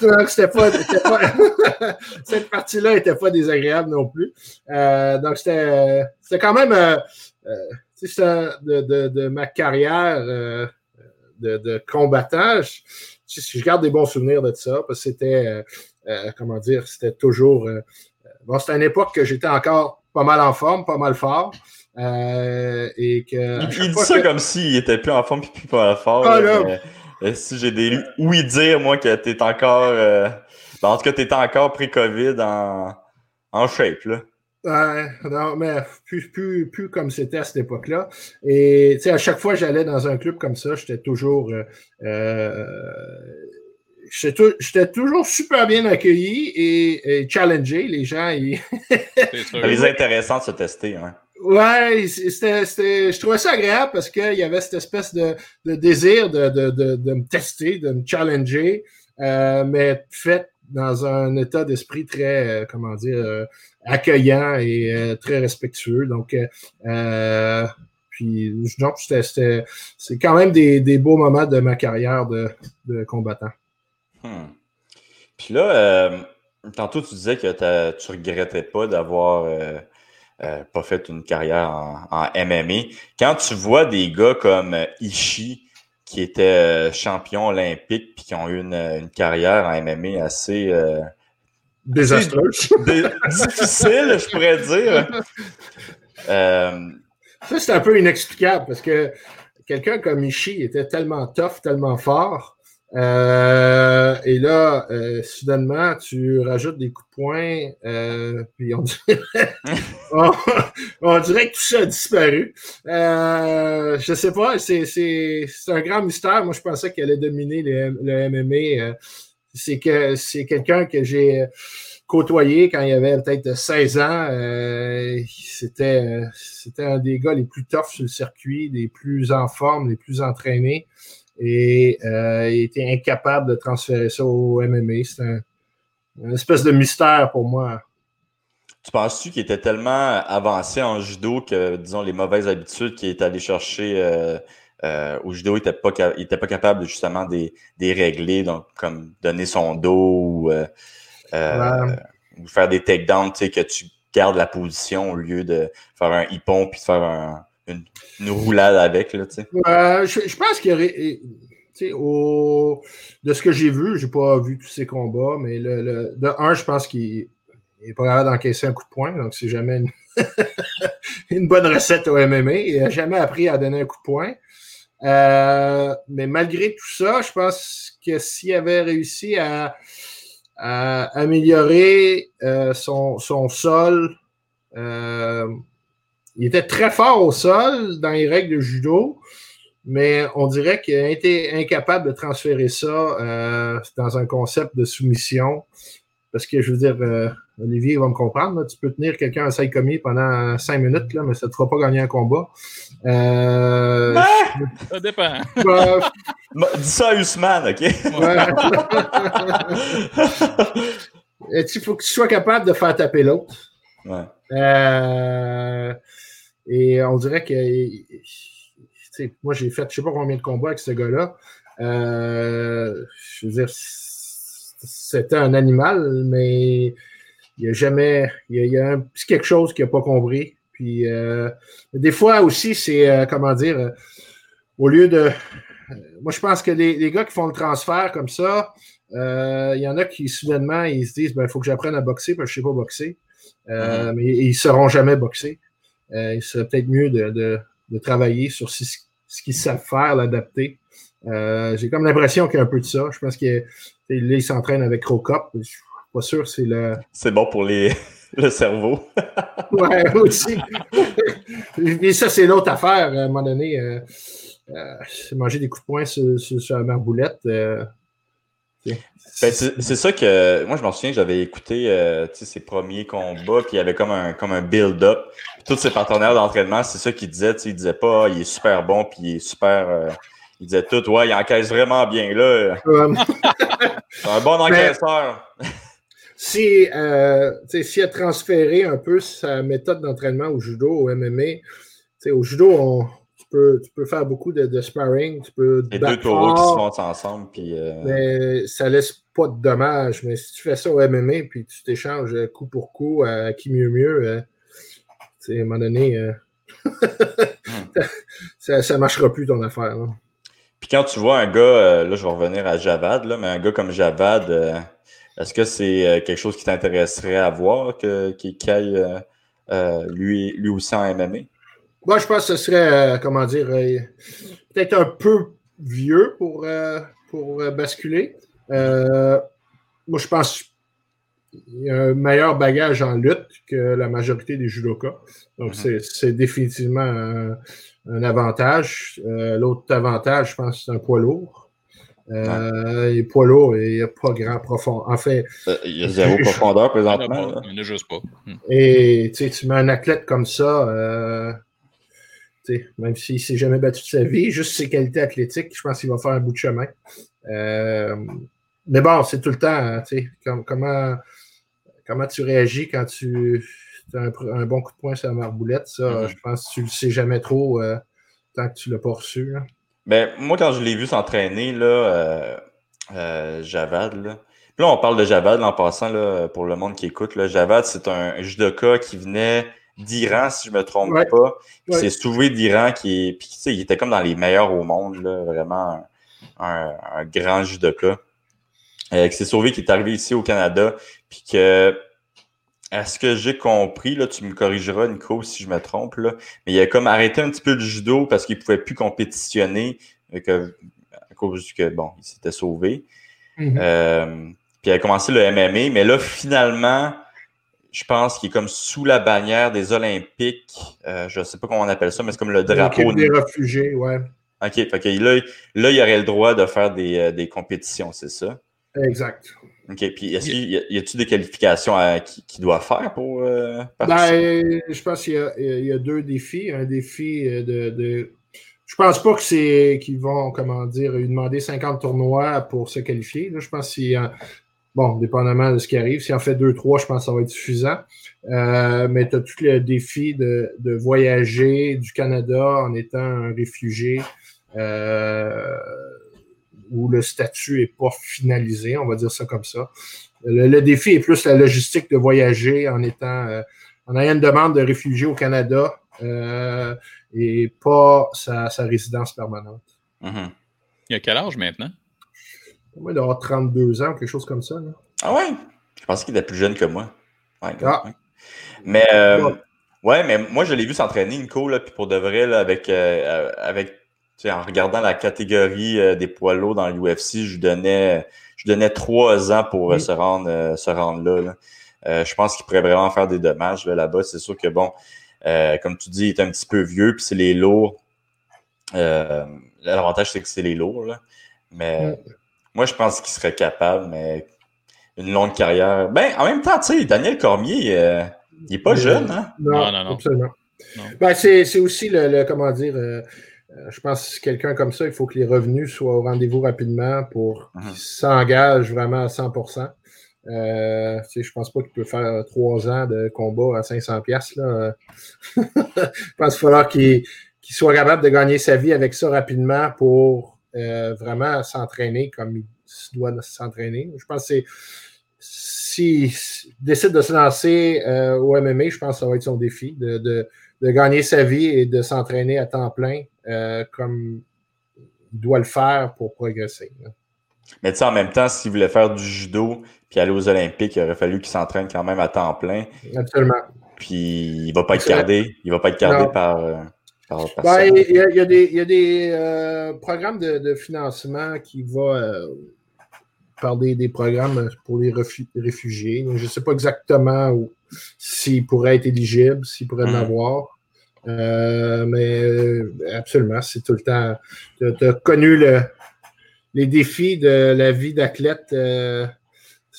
donc, c'était pas, cette partie-là n'était pas désagréable non plus. Euh, donc, c'était, quand même euh, euh de, de, de, ma carrière euh, de, de, combattant. Je, je, garde des bons souvenirs de ça parce que c'était, comment dire, c'était toujours. bon, c'était une époque que j'étais encore pas mal en forme, pas mal fort. Euh, et que, il, dit ça comme s'il était plus en forme et plus pas fort. Ah, euh, si j'ai des oui dire, moi, que t'es encore. Euh, ben, en tout cas, t'es encore pré-COVID en, en shape, là. Ouais, non, mais plus, plus, plus comme c'était à cette époque-là. Et tu sais, à chaque fois que j'allais dans un club comme ça, j'étais toujours. Euh, j'étais toujours super bien accueilli et, challengé. Les gens, ils... les intéressant de se tester. Hein. Ouais, c'était, je trouvais ça agréable parce qu'il y avait cette espèce de, de désir de, de, de, de, me tester, de me challenger, euh, mais fait dans un état d'esprit très, euh, comment dire, euh, accueillant et euh, très respectueux. Donc, c'est quand même des, des beaux moments de ma carrière de, combattant. Hmm. Puis là, tantôt, tu disais que tu regrettais pas d'avoir pas fait une carrière en, MMA. Quand tu vois des gars comme Ishii, qui était euh, champion olympique, puis qui ont eu une, carrière en MMA assez désastreuse, difficile, je pourrais dire. Ça, c'est un peu inexplicable parce que quelqu'un comme Ishii était tellement tough, tellement fort euh, et là, euh, soudainement, tu rajoutes des coups de poing, euh, puis on dirait, on, dirait, que tout ça a disparu. Euh, je sais pas, c'est, un grand mystère. Moi, je pensais qu'elle allait dominer le, le MMA. c'est que c'est quelqu'un que j'ai côtoyé quand il avait peut-être 16 ans. c'était, c'était un des gars les plus toughs sur le circuit, les plus en forme, les plus entraînés et euh, il était incapable de transférer ça au MMA. C'est un, une espèce de mystère pour moi. Tu penses-tu qu'il était tellement avancé en judo que, disons, les mauvaises habitudes qu'il est allé chercher euh, euh, au judo, il n'était pas, pas capable justement de les régler, donc comme donner son dos ou, ou faire des takedowns, tu sais, que tu gardes la position au lieu de faire un hippon puis de faire un, une, roulade avec. Là, euh, je, je, pense qu'il y aurait. Au, de ce que j'ai vu, j'ai pas vu tous ces combats, mais le, de un, je pense qu'il n'est pas capable d'encaisser un coup de poing, donc c'est jamais une, bonne recette au MMA. Il n'a jamais appris à donner un coup de poing. Euh, mais malgré tout ça, je pense que s'il avait réussi à, à améliorer euh, son, son sol, euh, il était très fort au sol dans les règles de judo, mais on dirait qu'il a été incapable de transférer ça euh, dans un concept de soumission. Parce que je veux dire, euh, Olivier va me comprendre, tu peux tenir quelqu'un à commis pendant cinq minutes, là, mais ça ne te fera pas gagner un combat. Euh, ça dépend. dis ça à Usman, OK? Il faut que tu sois capable de faire taper l'autre. Ouais. Euh, et on dirait que, moi, j'ai fait je sais pas combien de combats avec ce gars-là. Euh, je veux dire, c'était un animal, mais il y a jamais, il y a, un petit quelque chose qu'il n'a pas compris. Puis, euh, des fois aussi, c'est, euh, comment dire, au lieu de. Moi, je pense que les, les, gars qui font le transfert comme ça, il y en a qui, soudainement, ils se disent, ben, il faut que j'apprenne à boxer parce que je ne sais pas boxer. Mm-hmm. Mais ils ne sauront jamais boxer. Euh, il serait peut-être mieux de, de, de, travailler sur ce, ce qu'ils savent faire, l'adapter. Euh, j'ai comme l'impression qu'il y a un peu de ça. Je pense qu'il il s'entraîne avec Rocop. Je suis pas sûr c'est le. C'est bon pour les... le cerveau. ouais, aussi. Et ça, c'est l'autre affaire. À un moment donné, euh, euh, manger des coups de poing sur, sur, la marboulette. Euh, ben, c'est ça que moi je m'en souviens, j'avais écouté euh, ses premiers combats, puis il y avait comme un comme un build-up. Tous ses partenaires d'entraînement, c'est ça qu'il disait. Il disait pas il est super bon, puis il est super. Euh, il disait tout, ouais, il encaisse vraiment bien là. c'est un bon encaisseur. si, euh, a transféré un peu sa méthode d'entraînement au judo, au MMA, au judo, on, tu peux faire beaucoup de, sparring. Tu peux Les deux taureaux qui se font ensemble. Puis, euh, Mais ça laisse pas de dommages. Mais si tu fais ça au MMA puis tu t'échanges coup pour coup à qui mieux mieux, euh, à un moment donné, euh, ça ne marchera plus ton affaire. Puis quand tu vois un gars, là je vais revenir à Javad, là, mais un gars comme Javad, est-ce que c'est quelque chose qui t'intéresserait à voir qu'il qu lui, lui aussi en MMA? Moi, je pense que ce serait, euh, comment dire, euh, peut-être un peu vieux pour, euh, pour basculer. moi, je pense qu'il y a un meilleur bagage en lutte que la majorité des judokas. Donc, mm-hmm. c'est définitivement un, avantage. L'autre avantage, je pense, c'est un poids lourd. Euh, il est poids lourd et il n'y a pas grand profondeur. En fait, il y a zéro profondeur présentement. Il n'y a juste pas. Hmm. Et tu mets un athlète comme ça, même s'il ne s'est jamais battu de sa vie, juste ses qualités athlétiques, je pense qu'il va faire un bout de chemin. Euh, mais bon, c'est tout le temps, comme, comment, comment tu réagis quand tu as un, bon coup de poing sur la marboulette. Ça, mm-hmm. je pense que tu ne le sais jamais trop euh, tant que tu ne l'as pas reçu. Ben, moi, quand je l'ai vu s'entraîner, là, euh, Javad, là, là, on parle de Javad en passant, là, pour le monde qui écoute. Là, Javad, c'est un judoka qui venait d'Iran, si je me trompe pas. C'est Souvé d'Iran qui est. Puis, il était comme dans les meilleurs au monde, là, vraiment un, grand judoka. Euh, c'est Sauvé qui est arrivé ici au Canada. Puis que, à ce que j'ai compris, là, tu me corrigeras, Nico, si je me trompe, là, mais il a comme arrêté un petit peu le judo parce qu'il ne pouvait plus compétitionner que, à cause que, bon, il s'était sauvé. Mm-hmm. Euh, puis il a commencé le MMA, mais là, finalement, je pense qu'il est comme sous la bannière des Olympiques. Euh, je ne sais pas comment on appelle ça, mais c'est comme le drapeau. Des réfugiés, ouais. OK. Fait là, là, il aurait le droit de faire des, euh, des compétitions, c'est ça? Exact. OK. Puis, est-ce qu'il y a, t il des qualifications qu'il doit faire pour euh, ben, je pense qu'il y, a deux défis. Un défi de. de... Je pense pas que c'est qu'ils vont, comment dire, lui demander 50 tournois pour se qualifier. Là, je pense qu'il y a Bon, dépendamment de ce qui arrive. Si en fait deux, trois, je pense que ça va être suffisant. Euh, mais tu as tout le défi de, voyager du Canada en étant un réfugié euh, où le statut n'est pas finalisé, on va dire ça comme ça. Le, défi est plus la logistique de voyager en étant euh, en ayant une demande de réfugié au Canada et pas sa, sa résidence permanente. Mm-hmm. Il y a quel âge maintenant? Moi, il doit avoir 32 ans, quelque chose comme ça. Ah ouais? Je pensais qu'il était plus jeune que moi. ah. Mais, euh, ouais, mais moi, je l'ai vu s'entraîner, Nico, là, puis pour de vrai, là, avec, euh, avec en regardant la catégorie euh, des poids lourds dans l'UFC, je lui donnais, je donnais trois ans pour se rendre, se rendre là. je pense qu'il pourrait vraiment faire des dommages là-bas. c'est sûr que, bon, comme tu dis, il est un petit peu vieux, puis c'est les lourds. L'avantage, c'est que c'est les lourds, là. Mais. Moi, je pense qu'il serait capable, mais une longue carrière. Ben, en même temps, tu sais, Daniel Cormier, euh, il n'est pas jeune, hein? Non, non, non. Absolument. Ben, c'est aussi le, comment dire, euh, euh, je pense que quelqu'un comme ça, il faut que les revenus soient au rendez-vous rapidement pour mhm. qu'il s'engage vraiment à 100% euh, tu sais, je pense pas qu'il peut faire trois ans de combat à 500 pièces là. je pense qu'il va falloir qu'il soit capable de gagner sa vie avec ça rapidement pour euh, vraiment s'entraîner comme il doit s'entraîner. Je pense que s'il décide de se lancer euh, au MMA, je pense que ça va être son défi de, de, de gagner sa vie et de s'entraîner à temps plein euh, comme il doit le faire pour progresser. Mais tu sais, en même temps, s'il voulait faire du judo puis aller aux Olympiques, il aurait fallu qu'il s'entraîne quand même à temps plein. Absolument. Puis il va pas être gardé. Il va pas être gardé par Ben, il, y a, des, euh, programmes de, financement qui vont euh, par des, programmes pour les réfugiés. je ne sais pas exactement s'ils pourraient être éligibles, s'ils pourraient en avoir. Euh, mais absolument, c'est tout le temps. Tu as, connu les défis de la vie d'athlète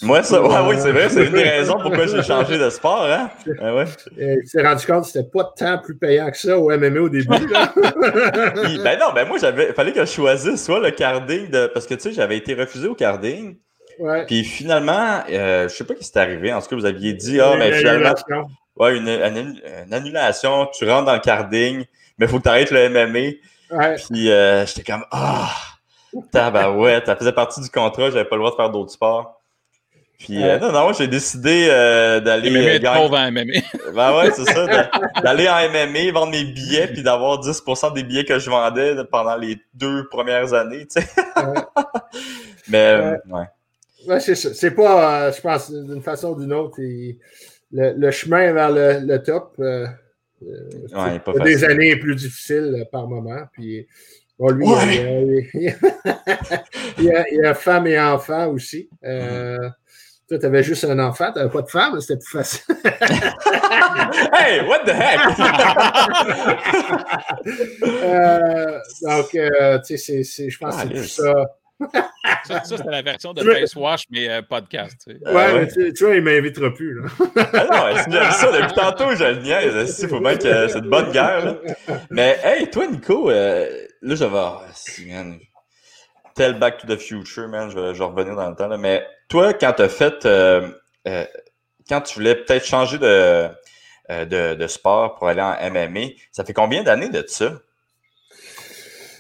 moi, ça, oui, c'est vrai, c'est une des raisons pourquoi j'ai changé de sport, hein? Ah ouais. Tu t'es rendu compte que c'était pas tant plus payant que ça au MMA au début, ben non, ben moi, j'avais, fallait que je choisisse soit le carding de, parce que tu sais, j'avais été refusé au carding. Ouais. Puis finalement, euh, je sais pas ce qui s'est arrivé. En tout cas, vous aviez dit, ah, mais finalement. Ouais, une, une, annulation, tu rentres dans le carding, mais il faut que tu arrêtes le MMA. Ouais. Puis euh, j'étais comme, ah, oh, ouais, ça faisait partie du contrat, j'avais pas le droit de faire d'autres sports. Puis, euh, non, non, j'ai décidé euh, d'aller. MMA gagner... en MMA. ben ouais, c'est ça. D'aller en MMA, vendre mes billets, puis d'avoir 10% des billets que je vendais pendant les deux premières années, tu sais. Mais, euh, ouais. ouais. c'est ça. C'est pas, je pense, d'une façon ou d'une autre, le, chemin vers le, top, euh, ouais, pas des années plus difficiles par moment. Puis, bon, lui, il, y a, il, y a, femme et enfant aussi. Mm-hmm. Toi, tu avais juste un enfant, tu n'avais pas de femme, c'était plus facile. hey, what the heck? euh, donc, euh, tu sais, je pense que c'est tout ça. ça, ça c'est la version de Face Wash, mais euh, podcast. Tu sais. Ouais, mais tu, vois, il ne m'invitera plus. Là. ah non, c'est ça, depuis tantôt, je le niaise. Il faut bien que c'est une bonne guerre. Là. Mais, hey, toi, Nico, euh, là, je vais. Oh, si, man, tel Back to the Future, man, je vais, je vais revenir dans le temps. Là. Mais toi, quand tu as fait, euh, euh, quand tu voulais peut-être changer de, euh, de, de, sport pour aller en MMA, ça fait combien d'années de ça?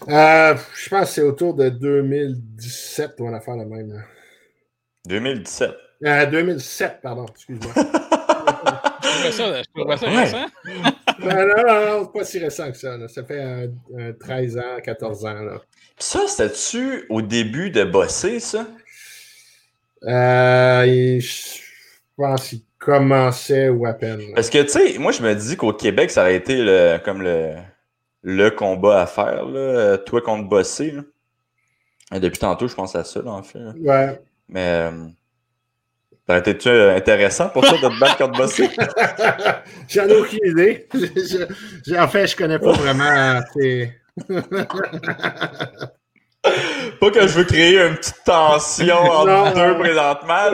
je pense que c'est autour de 2017 on a fait la même. 2017? 2007, pardon, excuse-moi. je ça, je trouvais ça récent? non, non, pas si récent que ça. Ça fait 13 ans, 14 ans. Là. Ça, c'était-tu au début de bosser, ça? Euh, je pense qu'il commençait ou à peine. Parce que, tu sais, moi, je me dis qu'au Québec, ça aurait été le, comme le, le combat à faire, là, toi contre Bossé. depuis tantôt, je pense à ça, en fait. Ouais. Mais euh, ça aurait été intéressant pour toi de te battre contre Bossé? J'en ai aucune idée. en fait, je connais pas vraiment. Pas que je veux créer une petite tension entre deux présentement.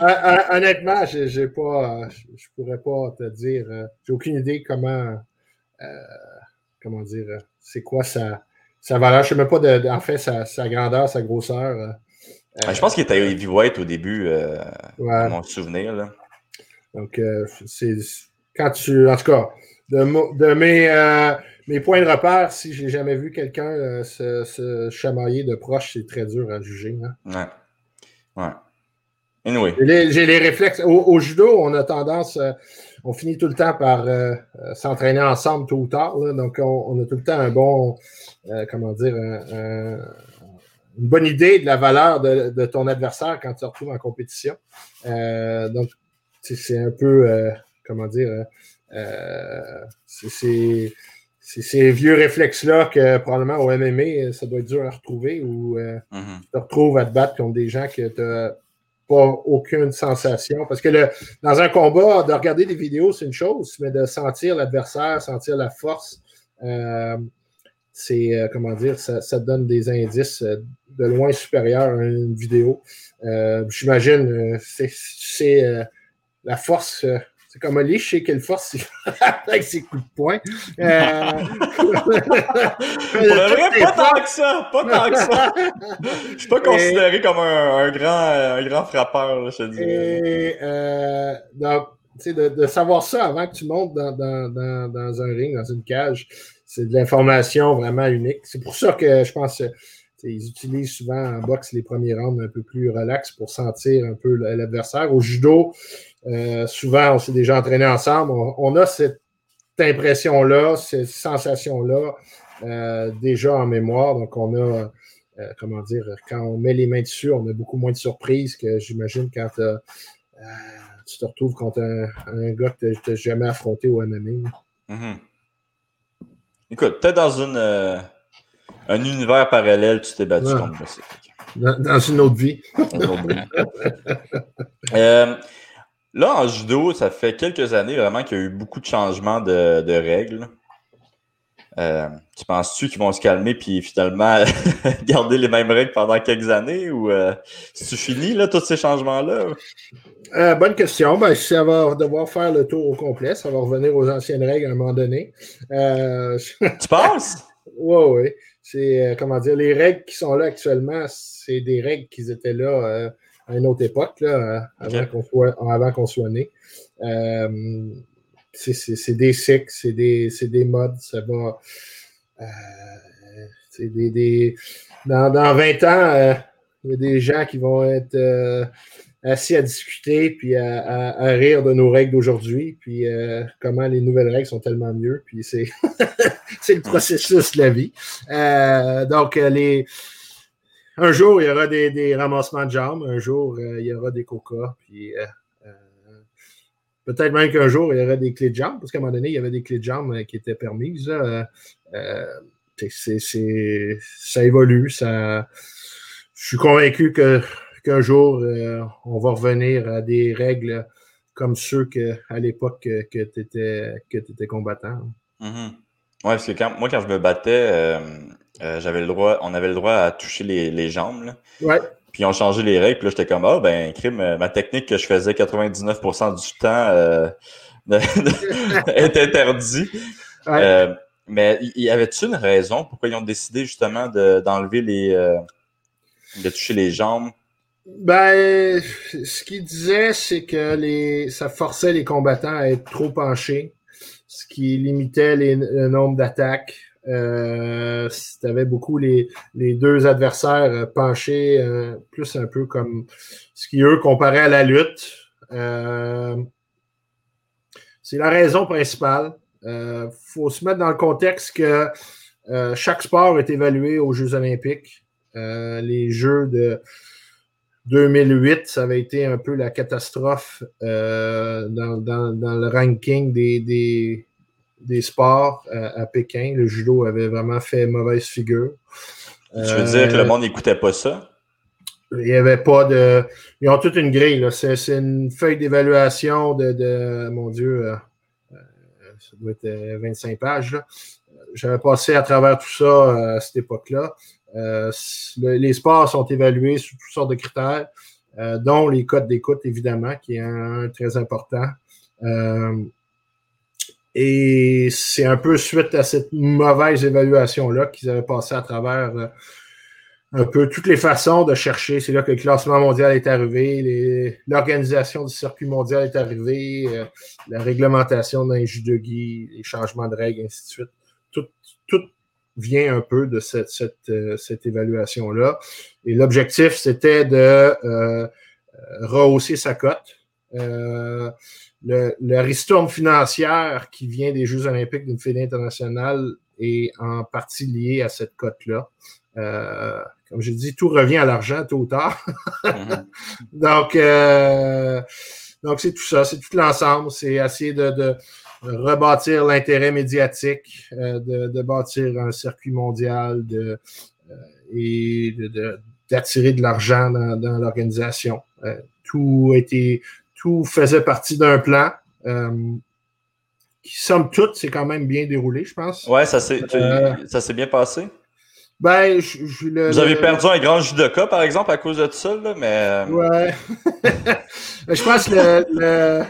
Honnêtement, j'ai pas, je pourrais pas te dire. Euh, j'ai aucune idée comment, euh, comment dire, c'est quoi sa, sa valeur. Je sais même pas de, en fait sa, sa grandeur, sa grosseur. Euh, je pense qu'il était heavyweight au début, ouais. mon souvenir. Là. Donc, c'est quand tu, en tout cas, de, de mes mes points de repère, si j'ai jamais vu quelqu'un euh, se, chamailler de proche, c'est très dur à juger. Hein. Ouais. Ouais. Anyway. J'ai les, réflexes. Au, judo, on a tendance, euh, on finit tout le temps par euh, s'entraîner ensemble tôt ou tard. donc, on, a tout le temps un bon, comment dire, une bonne idée de la valeur de, ton adversaire quand tu te retrouves en compétition. donc, c'est un peu, comment dire, c'est c'est ces vieux réflexes-là que probablement au MMA, ça doit être dur à retrouver ou euh, mm-hmm. tu te retrouves à te battre contre des gens que tu n'as pas aucune sensation. Parce que le, dans un combat, de regarder des vidéos, c'est une chose, mais de sentir l'adversaire, sentir la force, euh, c'est, euh, comment dire, ça, ça, donne des indices de loin supérieurs à une vidéo. J'imagine, c'est la force c'est comme Ali, je sais quelle force avec ses coups de poing. Euh... pas tant que ça, pas tant que ça. Je suis pas considéré comme un, grand, un grand frappeur, je te dis. Et, euh, de, de, savoir ça avant que tu montes dans, dans, dans, dans un ring, dans une cage, c'est de l'information vraiment unique. C'est pour ça que je pense ils utilisent souvent en boxe les premiers rounds un peu plus relax pour sentir un peu l'adversaire. Au judo, euh, souvent, on s'est déjà entraîné ensemble. On, a cette impression-là, cette sensation-là euh, déjà en mémoire. Donc, on a, euh, comment dire, quand on met les mains dessus, on a beaucoup moins de surprises que j'imagine quand tu te retrouves contre un, gars que tu n'as jamais affronté au MMA. Mm-hmm. Écoute, peut-être dans une, un univers parallèle, tu t'es battu contre Dans, une autre vie. Euh, là, en judo, ça fait quelques années vraiment qu'il y a eu beaucoup de changements de, de règles. Euh, tu penses-tu qu'ils vont se calmer puis finalement garder les mêmes règles pendant quelques années ou euh, tu fini là, tous ces changements-là? Euh, bonne question. Ben, ça va devoir faire le tour au complet. Ça va revenir aux anciennes règles à un moment donné. Tu penses? oui, oui. C'est, comment dire, les règles qui sont là actuellement, c'est des règles qui étaient là à une autre époque, là, avant, qu'on soit, avant qu'on soit né c'est des cycles, c'est des, des, modes, ça va. Euh, des, des, dans, dans 20 ans, euh, il y a des gens qui vont être euh, assis à discuter puis à, à, rire de nos règles d'aujourd'hui, puis euh, comment les nouvelles règles sont tellement mieux, puis c'est le processus de la vie. donc, les. Un jour, il y aura des, des ramassements de jambes, un jour, il y aura des coca, puis Peut-être même qu'un jour, il y aurait des clés de jambes, parce qu'à un moment donné, il y avait des clés de jambes euh, qui étaient permises. Euh, euh, ça évolue. Ça... Je suis convaincu qu'un jour, on va revenir à des règles comme ceux que, à l'époque que, tu étais, combattant. Mm-hmm. Oui, parce que quand, moi, quand je me battais, j'avais le droit, on avait le droit à toucher les, les jambes. Oui. Puis ils ont changé les règles. Puis là, j'étais comme, ah, ben, crime, euh, ma technique que je faisais 99% du temps euh, est interdite. Euh, mais y avait-tu une raison pourquoi ils ont décidé justement d'enlever les. de toucher les jambes? Ben, ce qu'ils disaient, c'est que les, ça forçait les combattants à être trop penchés, ce qui limitait le nombre d'attaques. Euh, beaucoup les, les, deux adversaires euh, penchés, euh, plus un peu comme ce qui, eux, comparaient à la lutte. Euh, c'est la raison principale. Il faut se mettre dans le contexte que chaque sport est évalué aux Jeux olympiques. les Jeux de 2008, ça avait été un peu la catastrophe dans, dans, dans, le ranking des, des des sports à, Pékin. Le judo avait vraiment fait mauvaise figure. Tu veux dire que le euh, monde n'écoutait pas ça? Il n'y avait pas de. Ils ont toute une grille. C'est une feuille d'évaluation de, Mon Dieu, euh, euh, ça doit être 25 pages. J'avais passé à travers tout ça à cette époque-là. Les sports sont évalués sous toutes sortes de critères, dont les codes d'écoute, évidemment, qui est un, très important. Et c'est un peu suite à cette mauvaise évaluation-là qu'ils avaient passé à travers euh, un peu toutes les façons de chercher. C'est là que le classement mondial est arrivé, l'organisation du circuit mondial est arrivée, euh, la réglementation d'un judogi, les changements de règles, ainsi de suite. Vient un peu de cette, cette, euh, cette évaluation-là. Et l'objectif, c'était de rehausser sa cote le, le ristourne financière qui vient des Jeux olympiques d'une fédération internationale est en partie lié à cette cote-là. Euh, comme je dis, tout revient à l'argent tôt ou tard. Mhm. donc, euh, donc c'est tout ça, c'est tout l'ensemble. C'est essayer de, de rebâtir l'intérêt médiatique, euh, de, de, bâtir un circuit mondial de, euh, et d'attirer de, de l'argent dans, dans l'organisation. Euh, tout été tout faisait partie d'un plan qui, somme toute, c'est quand même bien déroulé, je pense. Ouais, ça s'est euh, bien passé. Ben, Vous avez perdu un grand judoka, par exemple, à cause de ça, là, mais. Ouais. je pense que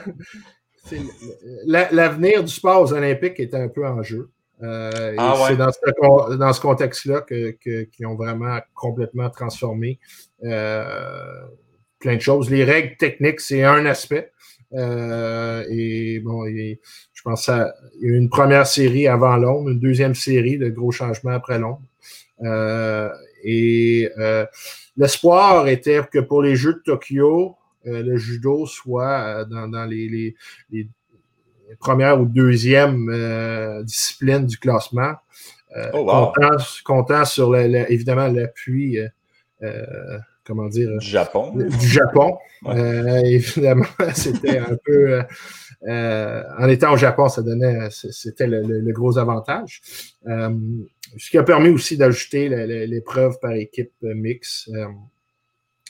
l'avenir du sport aux Olympiques est un peu en jeu. ah, C'est dans ce, dans ce contexte-là qu'ils que, ont vraiment complètement transformé plein de choses. Les règles techniques, c'est un aspect. Euh, et bon, je pense qu'il y a eu une première série avant Londres, une deuxième série de gros changements après Londres. Euh, et euh, l'espoir était que pour les Jeux de Tokyo, le judo soit dans, les, les, premières ou deuxièmes disciplines du classement. Oh, comptant, sur évidemment l'appui comment dire, du Japon. Du Japon. évidemment, c'était un peu. en étant au Japon, ça donnait, c'était le, gros avantage. ce qui a permis aussi d'ajouter l'épreuve par équipe mix.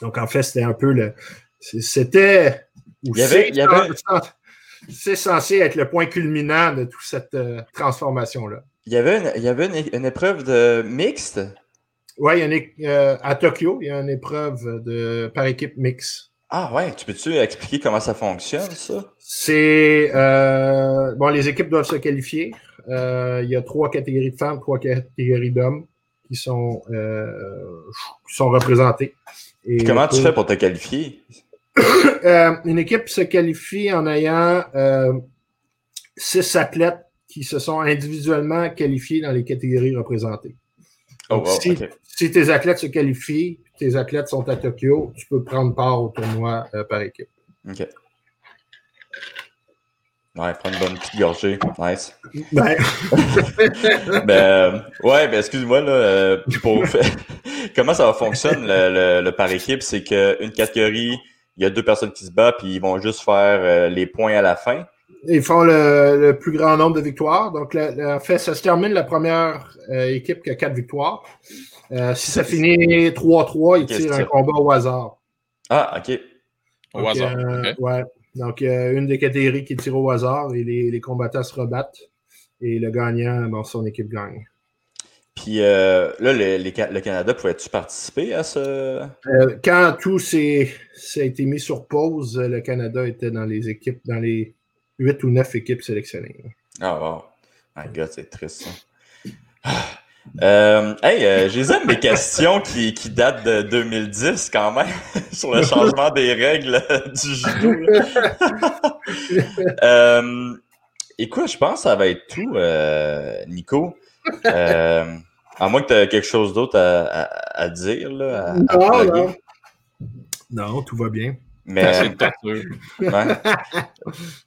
donc, en fait, c'était un peu le. C'était. C'est censé être le point culminant de toute cette euh, transformation-là. Il y avait, une, il y avait une, épreuve de mixte? Oui, euh, à Tokyo, il y a une épreuve de, par équipe mixte. Ah ouais, tu peux-tu expliquer comment ça fonctionne, ça? C'est euh, bon, les équipes doivent se qualifier. il y a trois catégories de femmes, trois catégories d'hommes qui sont qui sont représentées. Et comment tu fais pour te qualifier? Euh, une équipe se qualifie en ayant euh, six athlètes qui se sont individuellement qualifiés dans les catégories représentées. Oh, si, tes athlètes se qualifient, tes athlètes sont à Tokyo, tu peux prendre part au tournoi euh, par équipe. OK. Ouais, prendre une bonne petite gorgée. Nice. Ben. ben ouais, ben excuse-moi, là. pour... Comment ça fonctionne le, le par équipe? C'est qu'une catégorie il y a deux personnes qui se battent, puis ils vont juste faire euh, les points à la fin. Ils font le, plus grand nombre de victoires. Donc, en fait, ça se termine la première euh, équipe qui a quatre victoires. Euh, si ça finit 3-3, ils tirent un combat au hasard. Ah, OK. Au hasard. Ouais. Donc, il y a une des catégories qui tire au hasard et les, les combattants se rebattent. Et le gagnant, bon, son équipe gagne. Puis euh, là, le, Canada, pouvait-tu participer à ce? Euh, quand tout s'est, a été mis sur pause, le Canada était dans les équipes, dans les 8 ou 9 équipes sélectionnées. Ah, oh, wow. My God, c'est triste, ça. Euh, hey, j'ai mes questions qui, qui, datent de 2010 quand même, sur le changement des règles du judo. écoute, je pense que ça va être tout, Nico. À moins que tu aies quelque chose d'autre à, dire. Là, non, non. Non, tout va bien. Mais. ouais.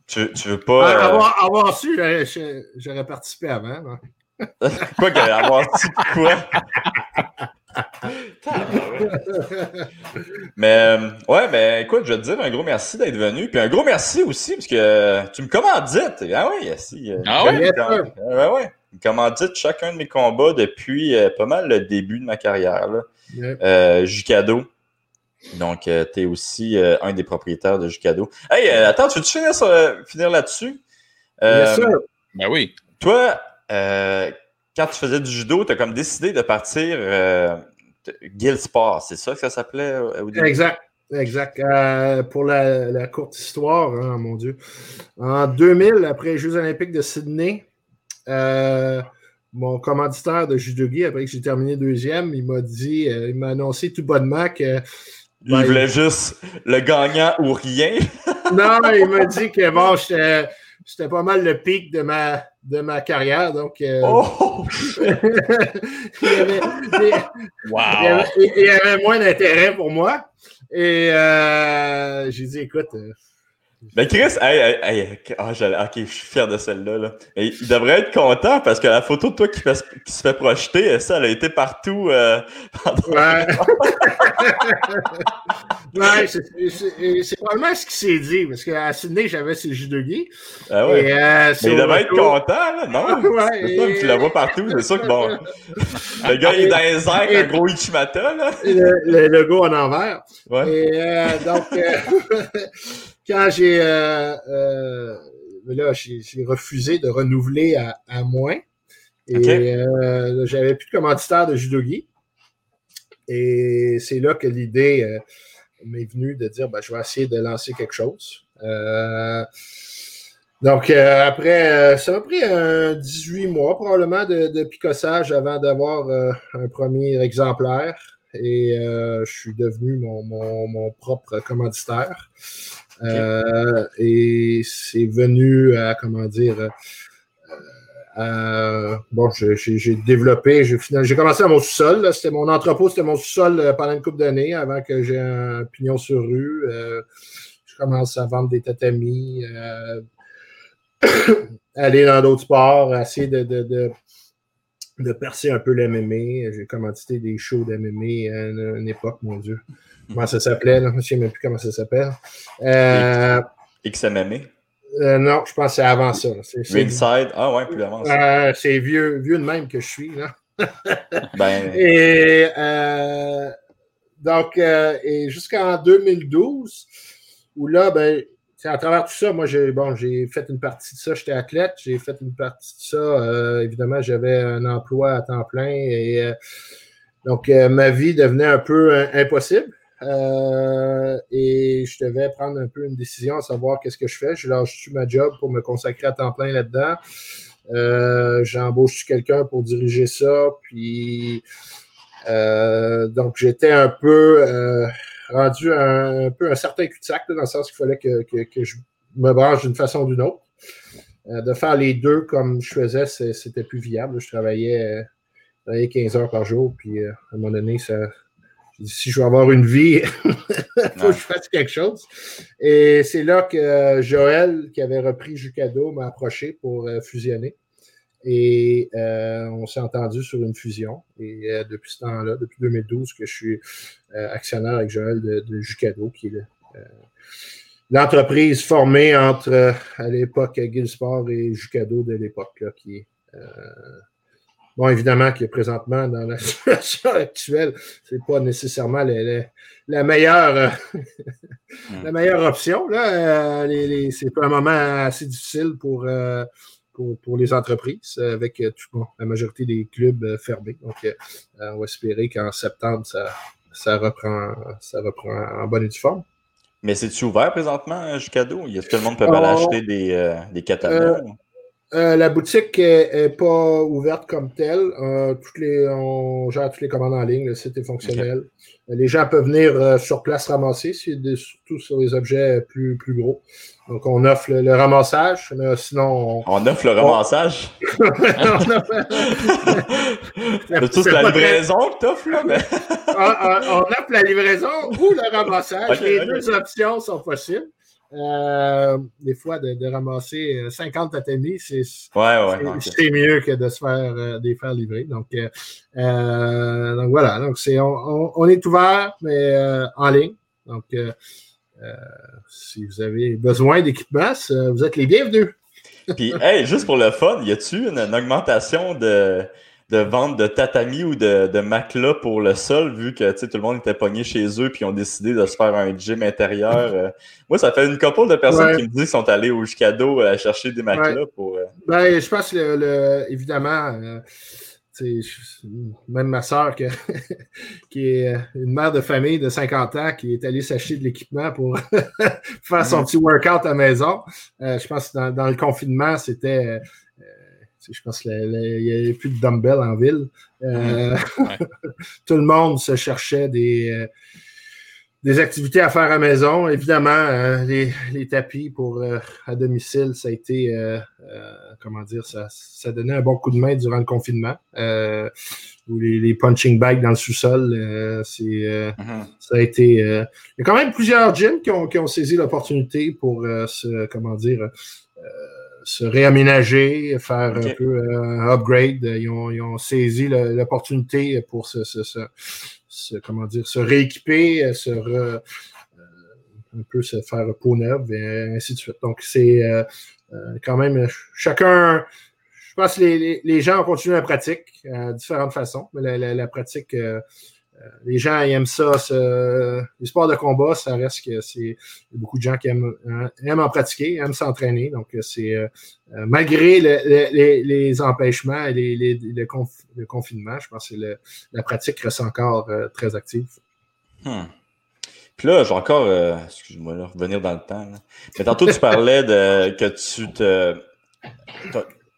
tu, tu veux pas. Ah, avoir, avoir, su, j'aurais participé avant. quoi avoir su quoi? mais ouais, ben écoute, je vais te dire un gros merci d'être venu. Puis un gros merci aussi, parce que tu me commandites. Ah oui, si. Ah ouais? Ouais, ouais commandite chacun de mes combats depuis euh, pas mal le début de ma carrière. Là. Euh, Jucado. Donc, euh, tu es aussi un des propriétaires de Jucado. Hey, attends, tu veux-tu finir, finir là-dessus? Bien sûr. Ben oui. Toi, quand tu faisais du judo, tu as comme décidé de partir Guild Sport, c'est ça que ça s'appelait au début? Exact. Exact. pour la, courte histoire, hein, mon Dieu. En 2000, après les Jeux olympiques de Sydney, euh, mon commanditaire de judogi, après que j'ai terminé deuxième, il m'a dit, euh, il m'a annoncé tout bonnement que. il ben, voulait juste le gagnant ou rien. non, il m'a dit que bon, j'étais pas mal le pic de ma, de ma carrière. Donc, euh, oh! il, y avait, il, y avait, moins d'intérêt pour moi. Et j'ai dit, écoute, mais Chris, hey, hey, ah, ok, je suis fier de celle-là. Là. il devrait être content parce que la photo de toi qui, qui se fait projeter, ça, elle a été partout. Euh, ouais. ouais c'est probablement ce qu'il s'est dit parce qu'à Sydney, j'avais ses judogi. Ah ouais. Et, euh, Mais il devrait être content, là, non? ouais, et... Tu la vois partout, c'est sûr que bon. le gars, il est dans les airs, un gros Ichimata, là. Le, logo en envers. Ouais. Et euh, donc. Quand j'ai euh, euh, là, j'ai refusé de renouveler à, à moins. Et euh, j'avais plus de commanditaire de judogi. Et c'est là que l'idée euh, m'est venue de dire ben, je vais essayer de lancer quelque chose. Donc, après, ça m'a pris un 18 mois probablement de, de picossage avant d'avoir un premier exemplaire. Et je suis devenu mon, mon, mon propre commanditaire. Euh, et c'est venu à, comment dire, euh, bon, j'ai développé, j'ai commencé à mon sous-sol. C'était mon entrepôt, c'était mon sous-sol euh, pendant une couple d'années avant que j'ai un pignon sur rue. je commence à vendre des tatamis, aller dans d'autres sports, essayer de, de, de percer un peu l'MMA. J'ai commandité des shows d'MMA à une, époque, mon Dieu. Comment ça s'appelait? Je ne sais même plus comment ça s'appelle. Euh, XMMA? Euh, non, je pense que c'est avant ça. Ringside? Ah ouais, plus avant ça. Euh, c'est vieux, vieux de même que je suis. Là. ben... Et euh, donc, et jusqu'en 2012, où là, ben, à travers tout ça, moi, j'ai bon, j'ai fait une partie de ça, j'étais athlète, j'ai fait une partie de ça. évidemment, j'avais un emploi à temps plein et donc ma vie devenait un peu impossible. Euh, et je devais prendre un peu une décision à savoir qu'est-ce que je fais. Je lâche ma job pour me consacrer à temps plein là-dedans? Euh, J'embauche quelqu'un pour diriger ça? Puis euh, donc j'étais un peu rendu un, peu un certain cul-de-sac dans le sens qu'il fallait que, je me branche d'une façon ou d'une autre. de faire les deux comme je faisais, c'était plus viable. Je travaillais, travaillais 15 heures par jour, puis à un moment donné, ça, si je veux avoir une vie, il faut que je fasse quelque chose. Et c'est là que Joël, qui avait repris Jucado, m'a approché pour euh, fusionner. Et euh, on s'est entendu sur une fusion. Et euh, depuis ce temps-là, depuis 2012, que je suis actionnaire avec Joël de, Jucado, qui est l'entreprise formée entre, à l'époque, Guildsport et Jucado de l'époque, qui est Bon, évidemment que présentement, dans la situation actuelle, c'est pas nécessairement la, meilleure, euh, la meilleure option. Là. Euh, c'est un moment assez difficile pour, euh, pour, les entreprises, avec la majorité des clubs fermés. Donc, on va espérer qu'en septembre, ça, ça, reprend, ça reprend en bonne et due forme. Mais c'est-tu ouvert présentement, jusqu'à d'où? Est-ce que le monde peut aller oh. acheter des, des catalogues? Euh, la boutique n'est pas ouverte comme telle. Euh, toutes les, on gère toutes les commandes en ligne. Le site est fonctionnel. Les gens peuvent venir euh, sur place ramasser, surtout sur les objets plus, plus gros. Donc, on offre le, ramassage, mais sinon. On, offre le ramassage? on offre... la livraison que tu offres, là? Mais... Ah, ah, on, offre la livraison ou le ramassage. les deux options sont possibles. Euh, des fois, de, ramasser 50 euh, tatamis, c'est mieux que de se faire, euh, des faire livrer. Donc, donc voilà. Donc, c'est, on, est ouvert, mais en ligne. Donc, si vous avez besoin d'équipement, vous êtes les bienvenus. Puis, hey, juste pour le fun, y a-tu une augmentation de, de vente de tatami ou de, de matelas pour le sol, vu que tout le monde était pogné chez eux puis ont décidé de se faire un gym intérieur. Euh. moi, ça fait une couple de personnes qui me disent qu'ils sont allés au Jicado à chercher des matelas pour. Euh. Ben, je pense que le, évidemment. Euh, même ma soeur, qui est une mère de famille de 50 ans, qui est allée s'acheter de l'équipement pour faire son petit workout à la maison. je pense que dans le confinement, c'était je pense qu'il n'y avait plus de dumbbells en ville. Euh, tout le monde se cherchait des, euh, des activités à faire à la maison. Évidemment, euh, les, tapis pour à domicile, ça a été, comment dire, ça, ça donnait un bon coup de main durant le confinement. ou les, punching bags dans le sous-sol, c'est, mm-hmm. ça a été. il y a quand même plusieurs gyms qui ont, qui ont saisi l'opportunité pour se, comment dire, se réaménager, faire un peu un euh, upgrade. Ils ont, saisi l'opportunité pour se, comment dire, se rééquiper, se euh, un peu se faire peau neuve et ainsi de suite. Donc, c'est euh, quand même chacun. Je pense que les, gens ont continué la pratique à différentes façons, mais la pratique euh, les gens aiment ça. les sports de combat, ça reste que c'est beaucoup de gens qui aiment, hein, en pratiquer, aiment s'entraîner. Donc, euh, c'est euh, malgré les, empêchements et le, confinement, je pense que la pratique reste encore très active. Hmm. Puis là, je vais encore, excuse-moi, revenir dans le temps. Mais tantôt, tu parlais de que tu te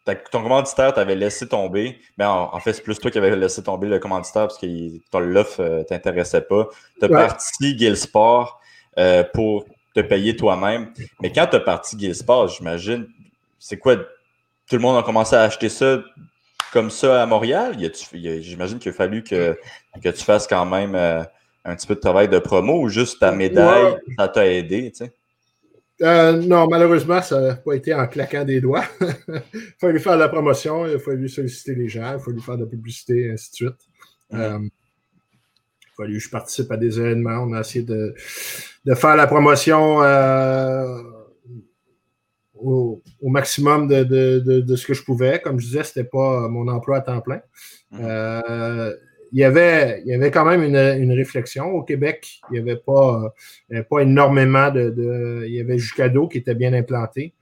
ton commanditaire t'avait laissé tomber. Mais en, fait, c'est plus toi qui avais laissé tomber le commanditaire parce que ton l'offre ne euh, t'intéressait pas. Tu as parti Guildsport euh, pour te payer toi-même. Mais quand tu as parti Guildsport, j'imagine, c'est quoi? Tout le monde a commencé à acheter ça comme ça à Montréal? J'imagine qu'il a fallu que, que tu fasses quand même euh, un petit peu de travail de promo ou juste ta médaille, ça t'a aidé, tu sais? Euh, non, malheureusement, ça n'a pas été en claquant des doigts. il a fallu faire la promotion, il a fallu solliciter les gens, il a fallu faire de la publicité, et ainsi de suite. Euh, il a fallu que je participe à des événements. On a essayé de, faire la promotion euh, au, maximum de, ce que je pouvais. Comme je disais, ce n'était pas mon emploi à temps plein. Mm il y avait, il y avait quand même une, réflexion. Au Québec, il n'y avait, pas, pas énormément de, Il y avait Jucado qui était bien implanté.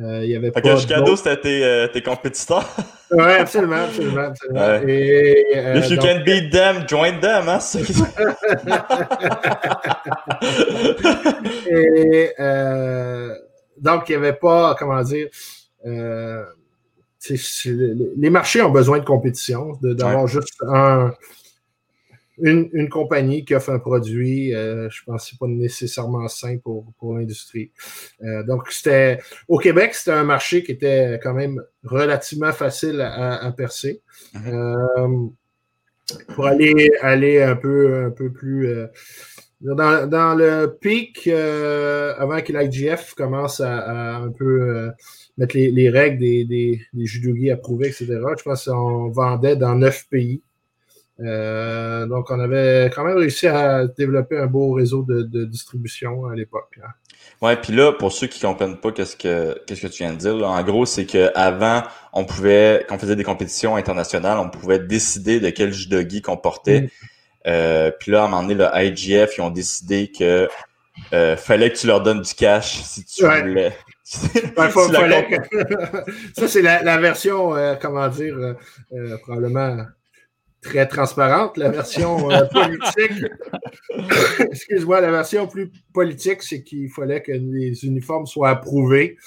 Euh, il y avait fait que Jucado, c'était tes, euh, tes, compétiteurs? oui, absolument, absolument. absolument. Et, euh, If you can beat them, join them. Hein? Et, donc, il n'y avait pas, comment dire, les marchés ont besoin de compétition, d'avoir juste un, une, compagnie qui offre un produit, euh, je pense que c'est pas nécessairement sain pour, pour l'industrie. Euh, donc, c'était au Québec, c'était un marché qui était quand même relativement facile à, percer. Mm-hmm. Euh, pour aller, aller un peu, un peu plus. Dans, dans, le pic, avant que l'IGF commence à, un peu mettre les, les, règles des, des, des judogi approuvés, etc., je pense qu'on vendait dans neuf pays. Euh, donc, on avait quand même réussi à développer un beau réseau de, distribution à l'époque. Hein. Ouais, puis là, pour ceux qui ne comprennent pas qu'est-ce que qu'est-ce que tu viens de dire, en gros, c'est qu'avant, on pouvait, quand on faisait des compétitions internationales, on pouvait décider de quel judogi qu'on portait. Mm. Euh, puis là, à un moment donné, le IGF, ils ont décidé que euh, fallait que tu leur donnes du cash si tu voulais. Ça, c'est la, la, version, comment dire, probablement très transparente. La version euh, politique, excuse-moi, la version plus politique, c'est qu'il fallait que les uniformes soient approuvés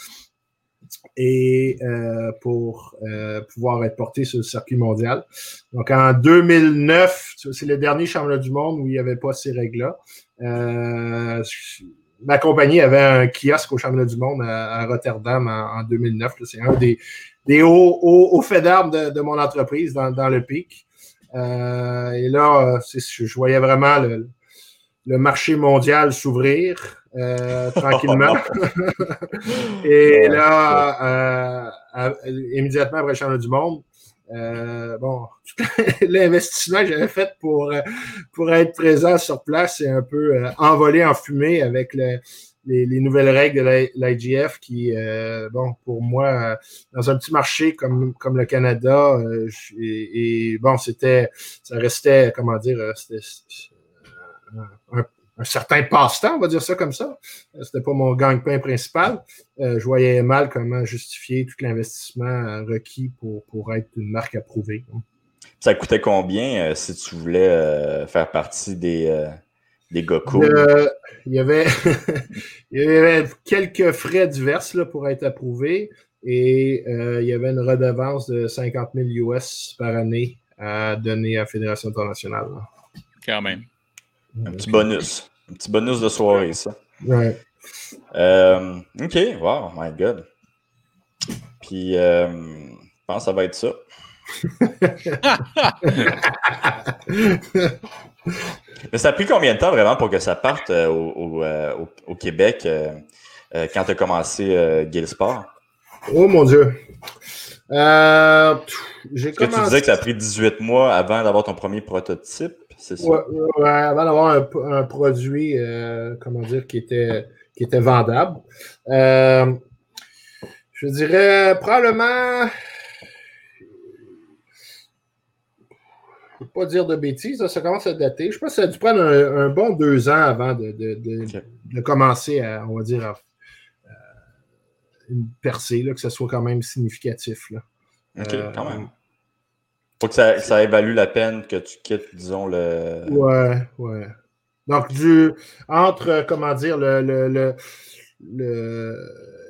et euh, pour euh, pouvoir être portés sur le circuit mondial. Donc en 2009, c'est le dernier championnat du monde où il n'y avait pas ces règles-là. ma compagnie avait un kiosque au championnat du monde à, Rotterdam en, 2009. C'est un des, des hauts, hauts, faits d'armes de, mon entreprise dans, dans le pic. Euh, et là, je, voyais vraiment le, marché mondial s'ouvrir euh, tranquillement. et là, euh, immédiatement après le championnat du monde, bon, l'investissement que j'avais fait pour, pour être présent sur place est un peu envolé en fumée avec le, les, nouvelles règles de l'IGF qui, euh, bon, pour moi, dans un petit marché comme, comme le Canada, euh, et, bon, c'était, ça restait, comment dire, euh, c'était un, certain passe-temps, on va dire ça comme ça. C'était pas mon gagne-pain principal. je voyais mal comment justifier tout l'investissement requis pour, pour être une marque approuvée. Ça coûtait combien si tu voulais faire partie des des gars il, y avait, il y avait quelques frais divers là, pour être approuvé et euh, il y avait une redevance de 50 000 US par année à donner à la Fédération internationale. Quand même. Un petit bonus. Un petit bonus de soirée, ça. Ouais. Euh, OK, wow, my God. Puis, euh, je pense que ça va être ça. Mais ça a pris combien de temps vraiment pour que ça parte euh, euh, au, Québec euh, quand tu as commencé Sport? Oh mon Dieu! j'ai que tu disais que ça a pris 18 mois avant d'avoir ton premier prototype, c'est ça? Ouais, avant d'avoir un, produit, comment dire, qui était, qui était vendable. je dirais probablement pas dire de bêtises, ça commence à dater. Je pense que ça a dû prendre un, bon deux ans avant de, commencer à, on va dire, une percée, là, que ce soit quand même significatif. Là. OK, euh, quand même. Faut que ça, ça, évalue la peine que tu quittes, disons, le. Ouais, ouais. Donc, du, entre, comment dire, le, le, le le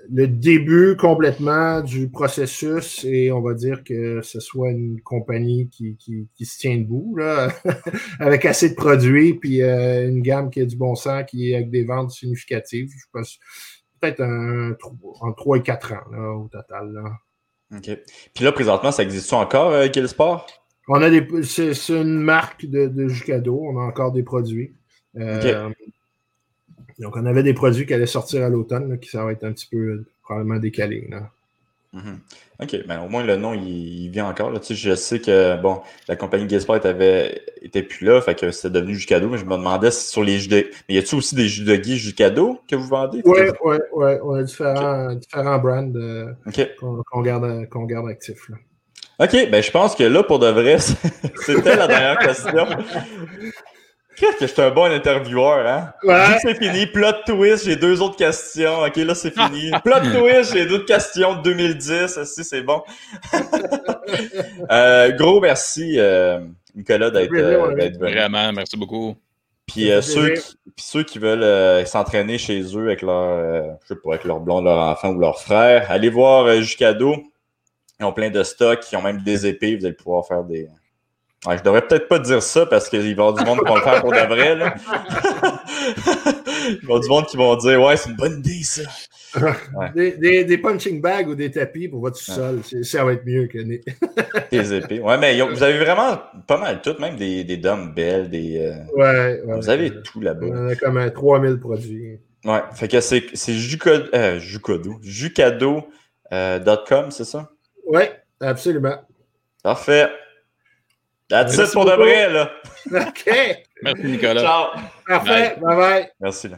début complètement du processus et on va dire que ce soit une compagnie qui, qui, qui se tient debout, là, avec assez de produits, puis euh, une gamme qui a du bon sens, qui est avec des ventes significatives. Je pense peut-être un, en 3 et 4 ans là, au total. Là. OK. Puis là, présentement, ça existe encore, euh, Sport? On a des. C'est une marque de, de Jucado, on a encore des produits. Euh, Donc, on avait des produits qui allaient sortir à l'automne, qui ça va être un petit peu probablement décalé. Là. Mhm. OK, ben au moins le nom, il, vient encore. Là. Tu sais, je sais que bon, la compagnie Gaspard avait était plus là, fait que c'était devenu Jucado, mais je me demandais si sur les jus de. Mais y a-tu aussi des jus de Guy Jucado que vous vendez? Oui, oui, oui. On a différents, différents brands euh, qu'on garde, garde actifs. Là. OK, ben je pense que là, pour de vrai, c'était la dernière question. Qu'est-ce que je suis un bon intervieweur, hein? Ouais. c'est fini. Plot twist, j'ai deux autres questions. OK, là, c'est fini. Plot twist, j'ai d'autres questions de 2010. Si, c'est bon? euh, gros merci, euh, Nicolas, d'être euh, venu. Vraiment, merci beaucoup. Puis, euh, ceux, qui, puis ceux qui veulent euh, s'entraîner chez eux avec leur, je sais pas, avec leur blond, leur enfant ou leur frère, allez voir Jucado. Ils ont plein de stocks, ils ont même des épées. Vous allez pouvoir faire des, Ouais, je devrais peut-être pas dire ça parce qu'il va y avoir du monde qui va le faire pour de vrai. Là. Il va y avoir du monde qui vont dire Ouais, c'est une bonne idée ça. Des, des, punching bags ou des tapis pour votre sol, ça va être mieux que des épées. Ouais, mais vous avez vraiment pas mal tout, même des, des dumbbells, des. Euh, ouais, Vous avez tout là-bas. On a comme 3000 produits. Ouais, fait que c'est Jucado, euh, Jucado.com, euh, c'est ça? Ouais, absolument. Parfait. That's it pour de vrai, là. OK. Merci, Nicolas. Ciao. Parfait. Bye bye. Merci. Là.